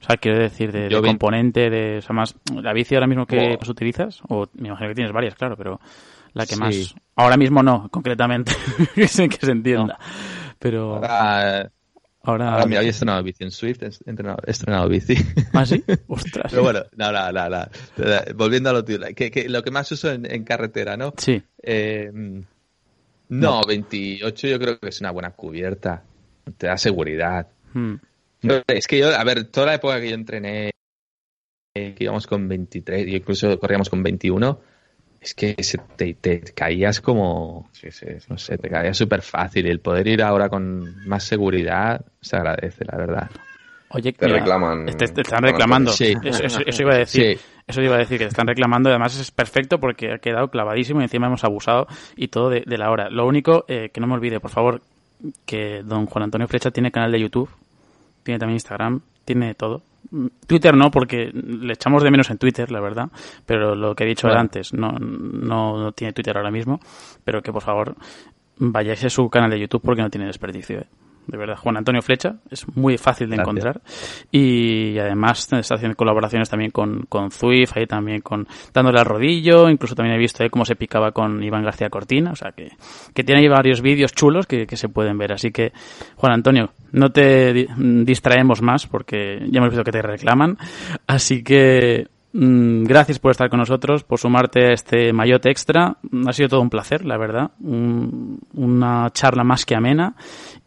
O sea, quiero decir, de, componente, de, o sea, más, la bici ahora mismo que utilizas, o me imagino que tienes varias, claro, pero la que Sí. más, ahora mismo no, concretamente, [laughs] que se, entienda. Pero ahora, Ahora, ahora mira, hoy he estrenado bici en Swift, he estrenado, he estrenado bici. [laughs] ¿Ah, sí? [laughs] Ostras. Pero bueno, no, no, no, no. Volviendo a lo tuyo, que, que lo que más uso en, en carretera, ¿no? Sí, Eh, no, 28 yo creo que es una buena cubierta. Te da seguridad. Mm. No, es que yo, a ver, toda la época que yo entrené, eh, que íbamos con 23, y incluso corríamos con 21, es que se te, te caías como, Sí, sí, sí. no sé, te caías súper fácil. Y el poder ir ahora con más seguridad se agradece, la verdad. Oye, Te mira, reclaman. Te, te están reclamando. Sí. Eso, eso- eso iba a decir. Sí. Eso iba a decir que te están reclamando. y Además es perfecto porque ha quedado clavadísimo y encima hemos abusado y todo de, de la hora. Lo único eh, que no me olvide, por favor, que don Juan Antonio Flecha tiene canal de YouTube, tiene también Instagram, tiene todo. Twitter no, porque le echamos de menos en Twitter, la verdad. Pero lo que he dicho Bueno. antes, no, no, no tiene Twitter ahora mismo. Pero que por favor vayáis a su canal de YouTube porque no tiene desperdicio. ¿eh? De verdad, Juan Antonio Flecha es muy fácil de Gracias. encontrar. Y además está haciendo colaboraciones también con, con Zwift, ahí también con dándole al rodillo. Incluso también he visto ahí cómo se picaba con Iván García Cortina. O sea que, que tiene ahí varios vídeos chulos que, que se pueden ver. Así que, Juan Antonio, no te di- distraemos más porque ya hemos visto que te reclaman. Así que gracias por estar con nosotros, por sumarte a este Mayotte Extra. Ha sido todo un placer, la verdad. Un- una charla más que amena.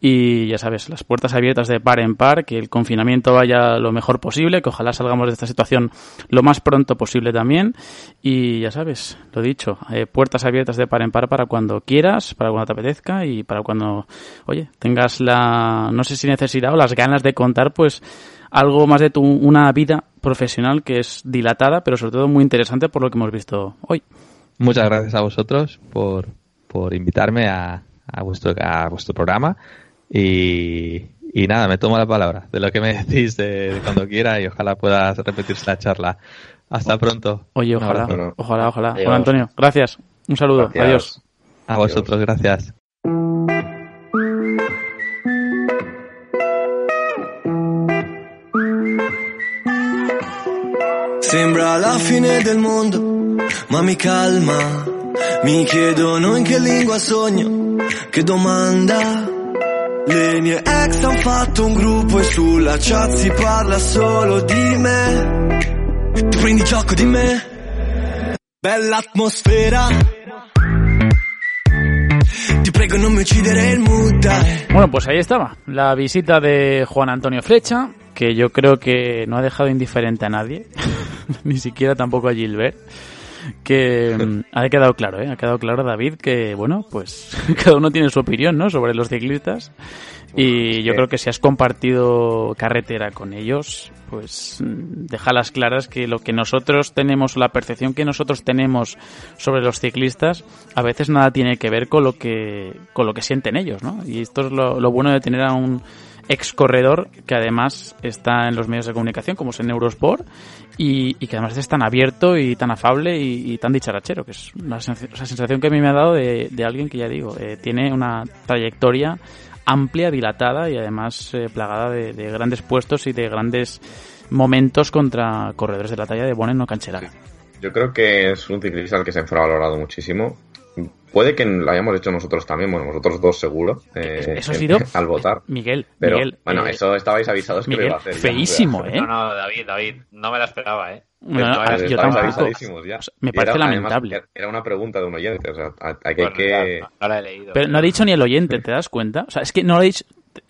Y ya sabes, las puertas abiertas de par en par, que el confinamiento vaya lo mejor posible, que ojalá salgamos de esta situación lo más pronto posible también. Y ya sabes, lo dicho, eh, puertas abiertas de par en par para cuando quieras, para cuando te apetezca y para cuando, oye, tengas la, no sé si necesidad o las ganas de contar, pues, algo más de tu, una vida profesional que es dilatada, pero sobre todo muy interesante por lo que hemos visto hoy. Muchas gracias a vosotros por, por invitarme a, a, vuestro, a vuestro programa. Y, y nada, me tomo la palabra de lo que me [laughs] decís de, de cuando quiera y ojalá pueda repetirse la charla. Hasta pronto. Oye, ojalá, ojalá, ojalá. Antonio, gracias. Un saludo. Gracias. Adiós. A vosotros, gracias. Sembra la fine del mondo, ma mi calma. Mi chiedono in che lingua sogno, che domanda. Le mie ex han fatto un gruppo e sulla chat si parla solo di me. Ti prendi gioco di me? Bella atmosfera. Bueno, pues ahí estaba, la visita de Juan Antonio Flecha, que yo creo que no ha dejado indiferente a nadie, [laughs] ni siquiera tampoco a Gilbert, que mm, [laughs] ha quedado claro, ¿eh? ha quedado claro David que, bueno, pues [laughs] cada uno tiene su opinión, ¿no?, sobre los ciclistas, y yo creo que si has compartido carretera con ellos, pues mm, déjalas claras que lo que nosotros tenemos, la percepción que nosotros tenemos sobre los ciclistas, a veces nada tiene que ver con lo que, con lo que sienten ellos, ¿no? Y esto es lo, lo bueno de tener a un ex corredor que además está en los medios de comunicación, como es en Eurosport, y, que además es tan abierto y tan afable y, tan dicharachero, que es una sensación que a mí me ha dado de, alguien que ya digo, eh, tiene una trayectoria amplia, dilatada y además eh, plagada de, de grandes puestos y de grandes momentos contra corredores de la talla de Bonen o Cancellara. Yo creo que es un ciclista al que se ha infravalorado muchísimo. Puede que lo hayamos hecho nosotros también, bueno, nosotros dos seguro, eh, Eso ha sido [laughs] al votar. Miguel, Pero Miguel, bueno, eh, eso estabais avisados que Miguel, lo iba a hacer. ya. feísimo, ¿eh? No, no, David, David, no me la esperaba, ¿eh? No, no, a- yo tampoco. avisadísimos ya. O sea, me parece era- lamentable. además, era una pregunta de un oyente, o sea, hay hay que... Bueno, que- ya, no, no la he leído. Pero no ha dicho ni el oyente, ¿te das cuenta? O sea, es que no lo ha dicho.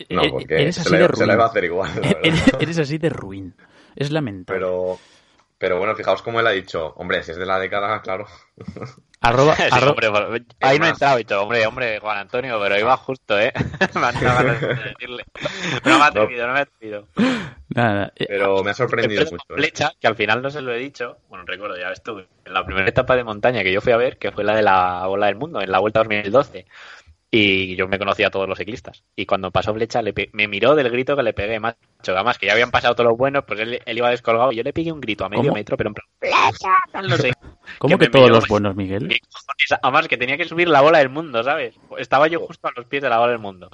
No, eh, porque eres se así le, de se ruin. le va a hacer igual. [laughs] Eres, eres así de ruin. Es lamentable. Pero Pero bueno, fijaos cómo él ha dicho, hombre, si es de la década, claro. [laughs] Arroba, Sí, arro- hombre, por- ahí no he entrado y todo, hombre, hombre, Juan Antonio, pero iba justo, ¿eh? [laughs] me han dado ganas de decirle. No me ha atrevido, no me ha atrevido. nada, eh, Pero me ha sorprendido mucho. ¿eh? Flecha, que al final no se lo he dicho, bueno, recuerdo, ya ves tú, en la primera etapa de montaña que yo fui a ver, que fue la de la Bola del Mundo, en la Vuelta 2012, y yo me conocía a todos los ciclistas. Y cuando pasó Flecha, le pe- me miró del grito que le pegué, macho, además que ya habían pasado todos los buenos, pues él, él iba descolgado y yo le pegué un grito a medio ¿Cómo? metro, pero en plan, ¡Flecha! tal, No sé. ¿cómo que todos miró, los buenos, Miguel? Además que tenía que subir la bola del mundo, ¿sabes? Estaba yo justo a los pies de la bola del mundo.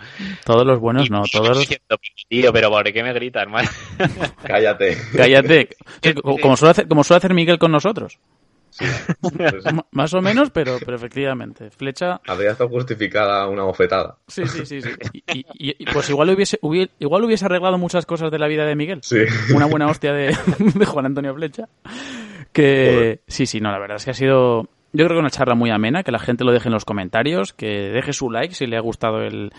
Todos los buenos, Y no, todos los... diciendo, Tío, pero ¿por qué me gritas, hermano? Cállate. Cállate. [laughs] Como, suele hacer, como suele hacer Miguel con nosotros. [laughs] Pues, Más o menos, pero, pero efectivamente. Flecha, habría estado justificada una bofetada. sí, sí, sí. sí. Y, y- y, pues igual hubiese, hubiese, igual hubiese arreglado muchas cosas de la vida de Miguel. Sí. Una buena hostia de, [laughs] de Juan Antonio Flecha. Que sí, sí, no, la verdad es que ha sido, yo creo que una charla muy amena, que la gente lo deje en los comentarios, que deje su like si le ha gustado el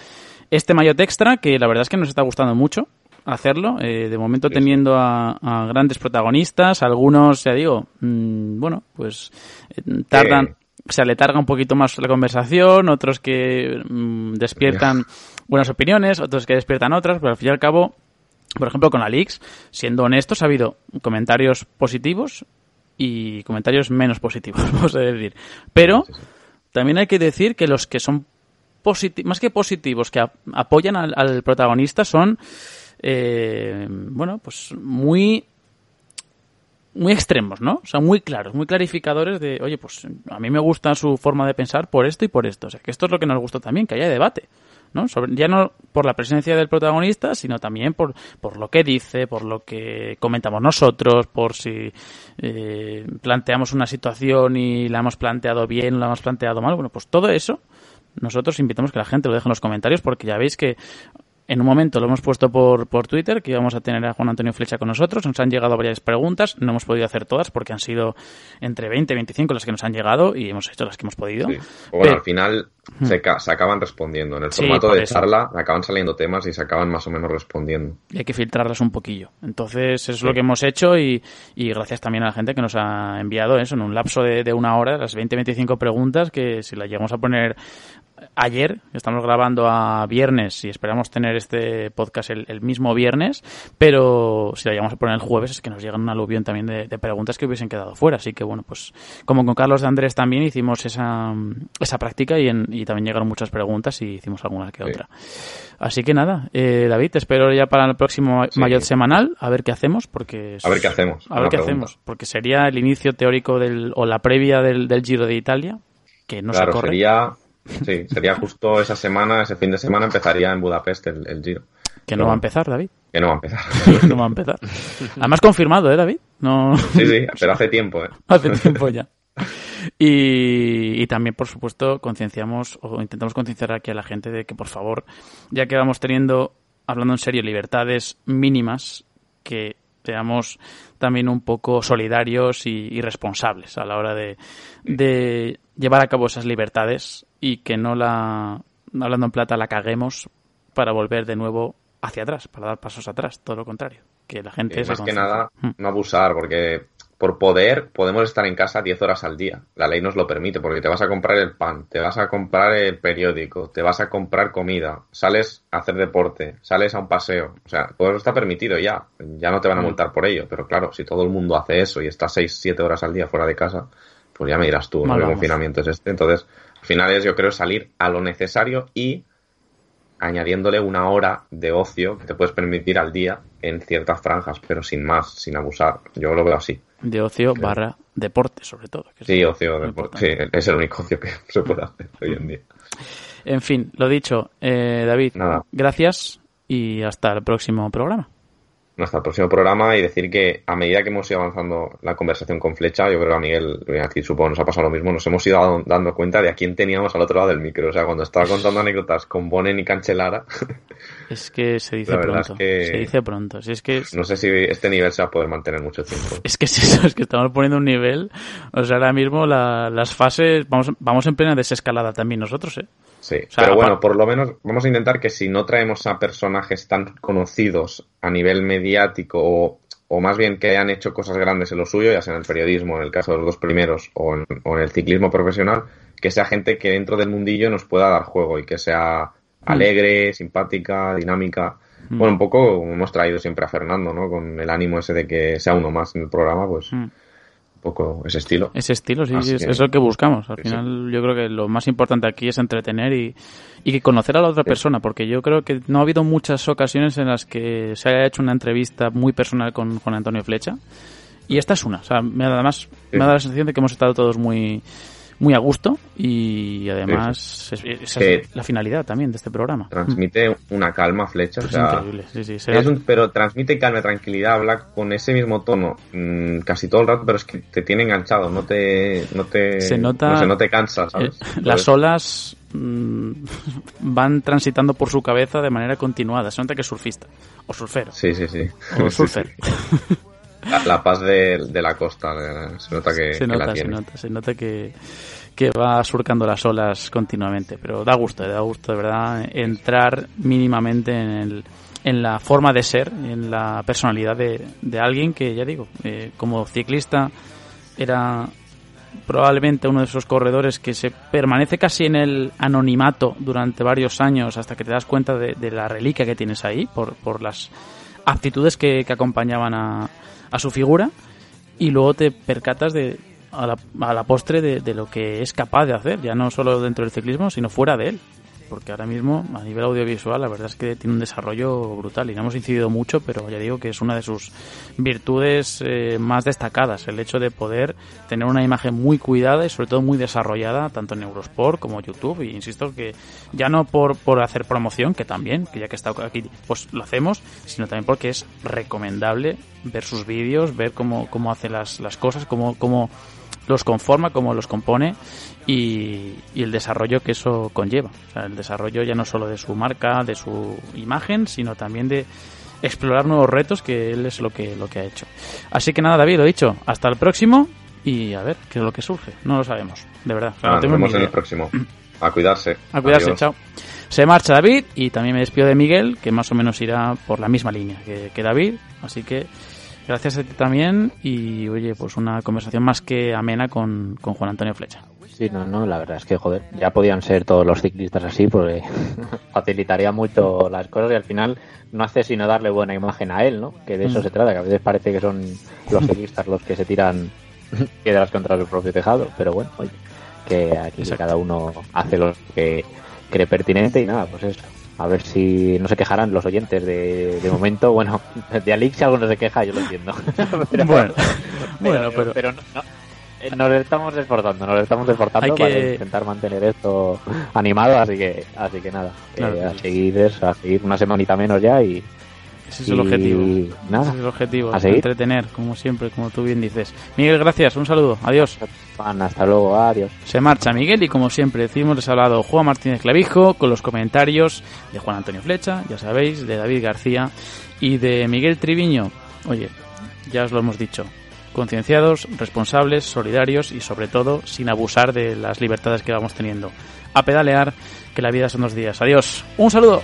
este Mayot Extra, que la verdad es que nos está gustando mucho hacerlo, eh, de momento Sí, teniendo a, a grandes protagonistas, algunos, ya digo, mm, bueno, pues eh, tardan, Eh. se aletarga un poquito más la conversación, otros que mm, despiertan buenas opiniones, otros que despiertan otras, pero al fin y al cabo, por ejemplo, con Alix, siendo honestos, ha habido comentarios positivos y comentarios menos positivos, [laughs] vamos a decir. Pero Sí, sí. también hay que decir que los que son más que positivos, que ap- apoyan al, al protagonista, son, eh, bueno, pues muy muy extremos, ¿no? O sea, muy claros, muy clarificadores de, oye, pues a mí me gusta su forma de pensar por esto y por esto. O sea, que esto es lo que nos gusta también, que haya debate, ¿no? Ya no por la presencia del protagonista, sino también por, por lo que dice, por lo que comentamos nosotros, por si eh, planteamos una situación y la hemos planteado bien la hemos planteado mal. Bueno, pues todo eso nosotros invitamos que la gente lo deje en los comentarios porque ya veis que en un momento lo hemos puesto por, por Twitter, que íbamos a tener a Juan Antonio Flecha con nosotros. Nos han llegado varias preguntas, no hemos podido hacer todas porque han sido entre 20 y 25 las que nos han llegado y hemos hecho las que hemos podido. Sí. O bueno, Pero- al final se, ca- se acaban respondiendo. En el Sí, formato de eso. charla acaban saliendo temas y se acaban más o menos respondiendo. y hay que filtrarlas un poquillo. Entonces, eso es lo que hemos hecho y, y gracias también a la gente que nos ha enviado eso en un lapso de, de una hora, las 20-25 preguntas que si las llegamos a poner ayer, estamos grabando a viernes y esperamos tener este podcast el, el mismo viernes, pero si la llegamos a poner el jueves es que nos llegan un aluvión también de, de preguntas que hubiesen quedado fuera. Así que bueno, pues como con Carlos de Andrés también hicimos esa, esa práctica y, en- y también llegaron muchas preguntas y hicimos alguna que Sí. otra. Así que nada, eh, David, te espero ya para el próximo Sí. Mayot semanal, a ver qué hacemos, porque... A ver qué hacemos. A ver qué pregunta. hacemos, porque sería el inicio teórico del, o la previa del, del Giro de Italia, que no claro, se corre. sería, sí, sería justo esa semana, ese fin de semana empezaría en Budapest el, el Giro. Que no Pero va a empezar, David. Que no va a empezar. [laughs] No va a empezar. Además confirmado, ¿eh, David? No, Sí, sí, pero hace tiempo, ¿eh? [laughs] hace tiempo ya. Y, y también, por supuesto, concienciamos o intentamos concienciar aquí a la gente de que, por favor, ya que vamos teniendo, hablando en serio, libertades mínimas, que seamos también un poco solidarios y, y responsables a la hora de, de llevar a cabo esas libertades y que no la, hablando en plata, la caguemos para volver de nuevo hacia atrás, para dar pasos atrás, todo lo contrario. Que la gente Eh, más que nada, Mm. no abusar, porque por poder podemos estar en casa 10 horas al día. La ley nos lo permite, porque te vas a comprar el pan, te vas a comprar el periódico, te vas a comprar comida, sales a hacer deporte, sales a un paseo. O sea, todo eso está permitido ya. Ya no te van a Mm. multar por ello. Pero claro, si todo el mundo hace eso y está 6, 7 horas al día fuera de casa, pues ya me dirás tú, ¿no? ¿Qué confinamiento es este? Entonces, al final es, yo creo, salir a lo necesario y añadiéndole una hora de ocio que te puedes permitir al día en ciertas franjas, pero sin más, sin abusar. Yo lo veo así. De ocio barra deporte, sobre todo. que Sí, ocio, deporte. Sí, es el único ocio que [laughs] se puede hacer hoy en día. En fin, lo dicho, eh, David, Nada. gracias y hasta el próximo programa. Hasta el próximo programa y decir que a medida que hemos ido avanzando la conversación con Flecha, yo creo que a Miguel, y a ti supongo nos ha pasado lo mismo, nos hemos ido dando- dando cuenta de a quién teníamos al otro lado del micro. O sea, cuando estaba contando [laughs] anécdotas con Bonen y Cancelara, Es que se dice pronto. es que- Se dice pronto. Si es que no sé si este nivel se va a poder mantener mucho tiempo. es que es eso, es que estamos poniendo un nivel. O sea, ahora mismo la- las fases, vamos, vamos en plena desescalada también nosotros, ¿eh? Sí, sea, pero bueno, por lo menos vamos a intentar que si no traemos a personajes tan conocidos a nivel mediático o, o más bien que hayan hecho cosas grandes en lo suyo, ya sea en el periodismo, en el caso de los dos primeros, o en, o en el ciclismo profesional, que sea gente que dentro del mundillo nos pueda dar juego y que sea alegre, simpática, dinámica. Mm. Bueno, un poco hemos traído siempre a Fernando, ¿no? Con el ánimo ese de que sea uno más en el programa, pues Mm. un poco ese estilo. Ese estilo, sí, sí, es, que- es lo que buscamos. Al sí, final, yo creo que lo más importante aquí es entretener y, y que conocer a la otra persona, porque yo creo que no ha habido muchas ocasiones en las que se haya hecho una entrevista muy personal con Juan Antonio Flecha. Y esta es una. O sea, me, además, Sí. me ha dado la sensación de que hemos estado todos muy muy a gusto y además es- esa Que- es la finalidad también de este programa. Transmite una calma flecha, o Es increíble, sí, sí. será- Es un- pero transmite calma y tranquilidad, habla con ese mismo tono mm, casi todo el rato, pero es que te tiene enganchado, no te, no te, Se nota- no, sé, no te cansas, Eh, [laughs] ¿sabes? las olas mm, [laughs] van transitando por su cabeza de manera continuada. Se nota que es surfista. O surfero. Sí, sí, sí. O Sí, surfer. [laughs] La, la paz de, de la costa, eh, se nota que, se que la nota, se nota, se nota que, que va surcando las olas continuamente. Pero da gusto, da gusto de verdad entrar mínimamente en, el, en la forma de ser, en la personalidad de, de alguien que, ya digo, eh, como ciclista era probablemente uno de esos corredores que se permanece casi en el anonimato durante varios años hasta que te das cuenta de, de la reliquia que tienes ahí por, por las actitudes que, que acompañaban a, a su figura y luego te percatas de a la, a la postre de, de lo que es capaz de hacer, ya no solo dentro del ciclismo, sino fuera de él. Porque ahora mismo, a nivel audiovisual, la verdad es que tiene un desarrollo brutal y no hemos incidido mucho, pero ya digo que es una de sus virtudes eh, más destacadas, el hecho de poder tener una imagen muy cuidada y sobre todo muy desarrollada, tanto en Eurosport como YouTube. Y insisto que ya no por, por hacer promoción, que también, que ya que está aquí, pues lo hacemos, sino también porque es recomendable ver sus vídeos, ver cómo, cómo hace las, las cosas, cómo, cómo los conforma, cómo los compone y, y el desarrollo que eso conlleva. O sea, el desarrollo ya no solo de su marca, de su imagen, sino también de explorar nuevos retos que él es lo que, lo que ha hecho. Así que nada, David, lo dicho, hasta el próximo y a ver qué es lo que surge. No lo sabemos, de verdad. O sea, Ah, no nos vemos en el próximo. A cuidarse. A cuidarse, Adiós. chao. Se marcha David y también me despido de Miguel, que más o menos irá por la misma línea que, que David. Así que gracias a ti también y oye, pues una conversación más que amena con, con Juan Antonio Flecha. Sí, no, no, la verdad es que, joder, ya podían ser todos los ciclistas así, porque [laughs] facilitaría mucho las cosas y al final no hace sino darle buena imagen a él, ¿no? Que de eso Mm. se trata, que a veces parece que son los ciclistas los que se tiran [laughs] piedras contra su propio tejado, pero bueno, oye, que aquí Exacto. cada uno hace lo que cree pertinente y nada, pues eso. A ver si no se quejarán los oyentes de, de momento. Bueno, de Alix si alguno se queja, yo lo entiendo. [laughs] [laughs] Pero- Bueno, bueno, pero- pero no- no, eh, nos estamos esforzando, nos estamos esforzando que- para intentar mantener esto animado, así que, así que nada, Claro eh, a seguir eso, a seguir una semanita menos ya y Ese es el objetivo. nada, Ese es el objetivo, a entretener, como siempre, como tú bien dices. Miguel, gracias, un saludo, adiós. Hasta luego, adiós. Se marcha Miguel y como siempre decimos, les ha hablado Juan Martínez Clavijo con los comentarios de Juan Antonio Flecha, ya sabéis, de David García y de Miguel Triviño. Oye, ya os lo hemos dicho, concienciados, responsables, solidarios y sobre todo sin abusar de las libertades que vamos teniendo. A pedalear, que la vida son dos días. Adiós, un saludo.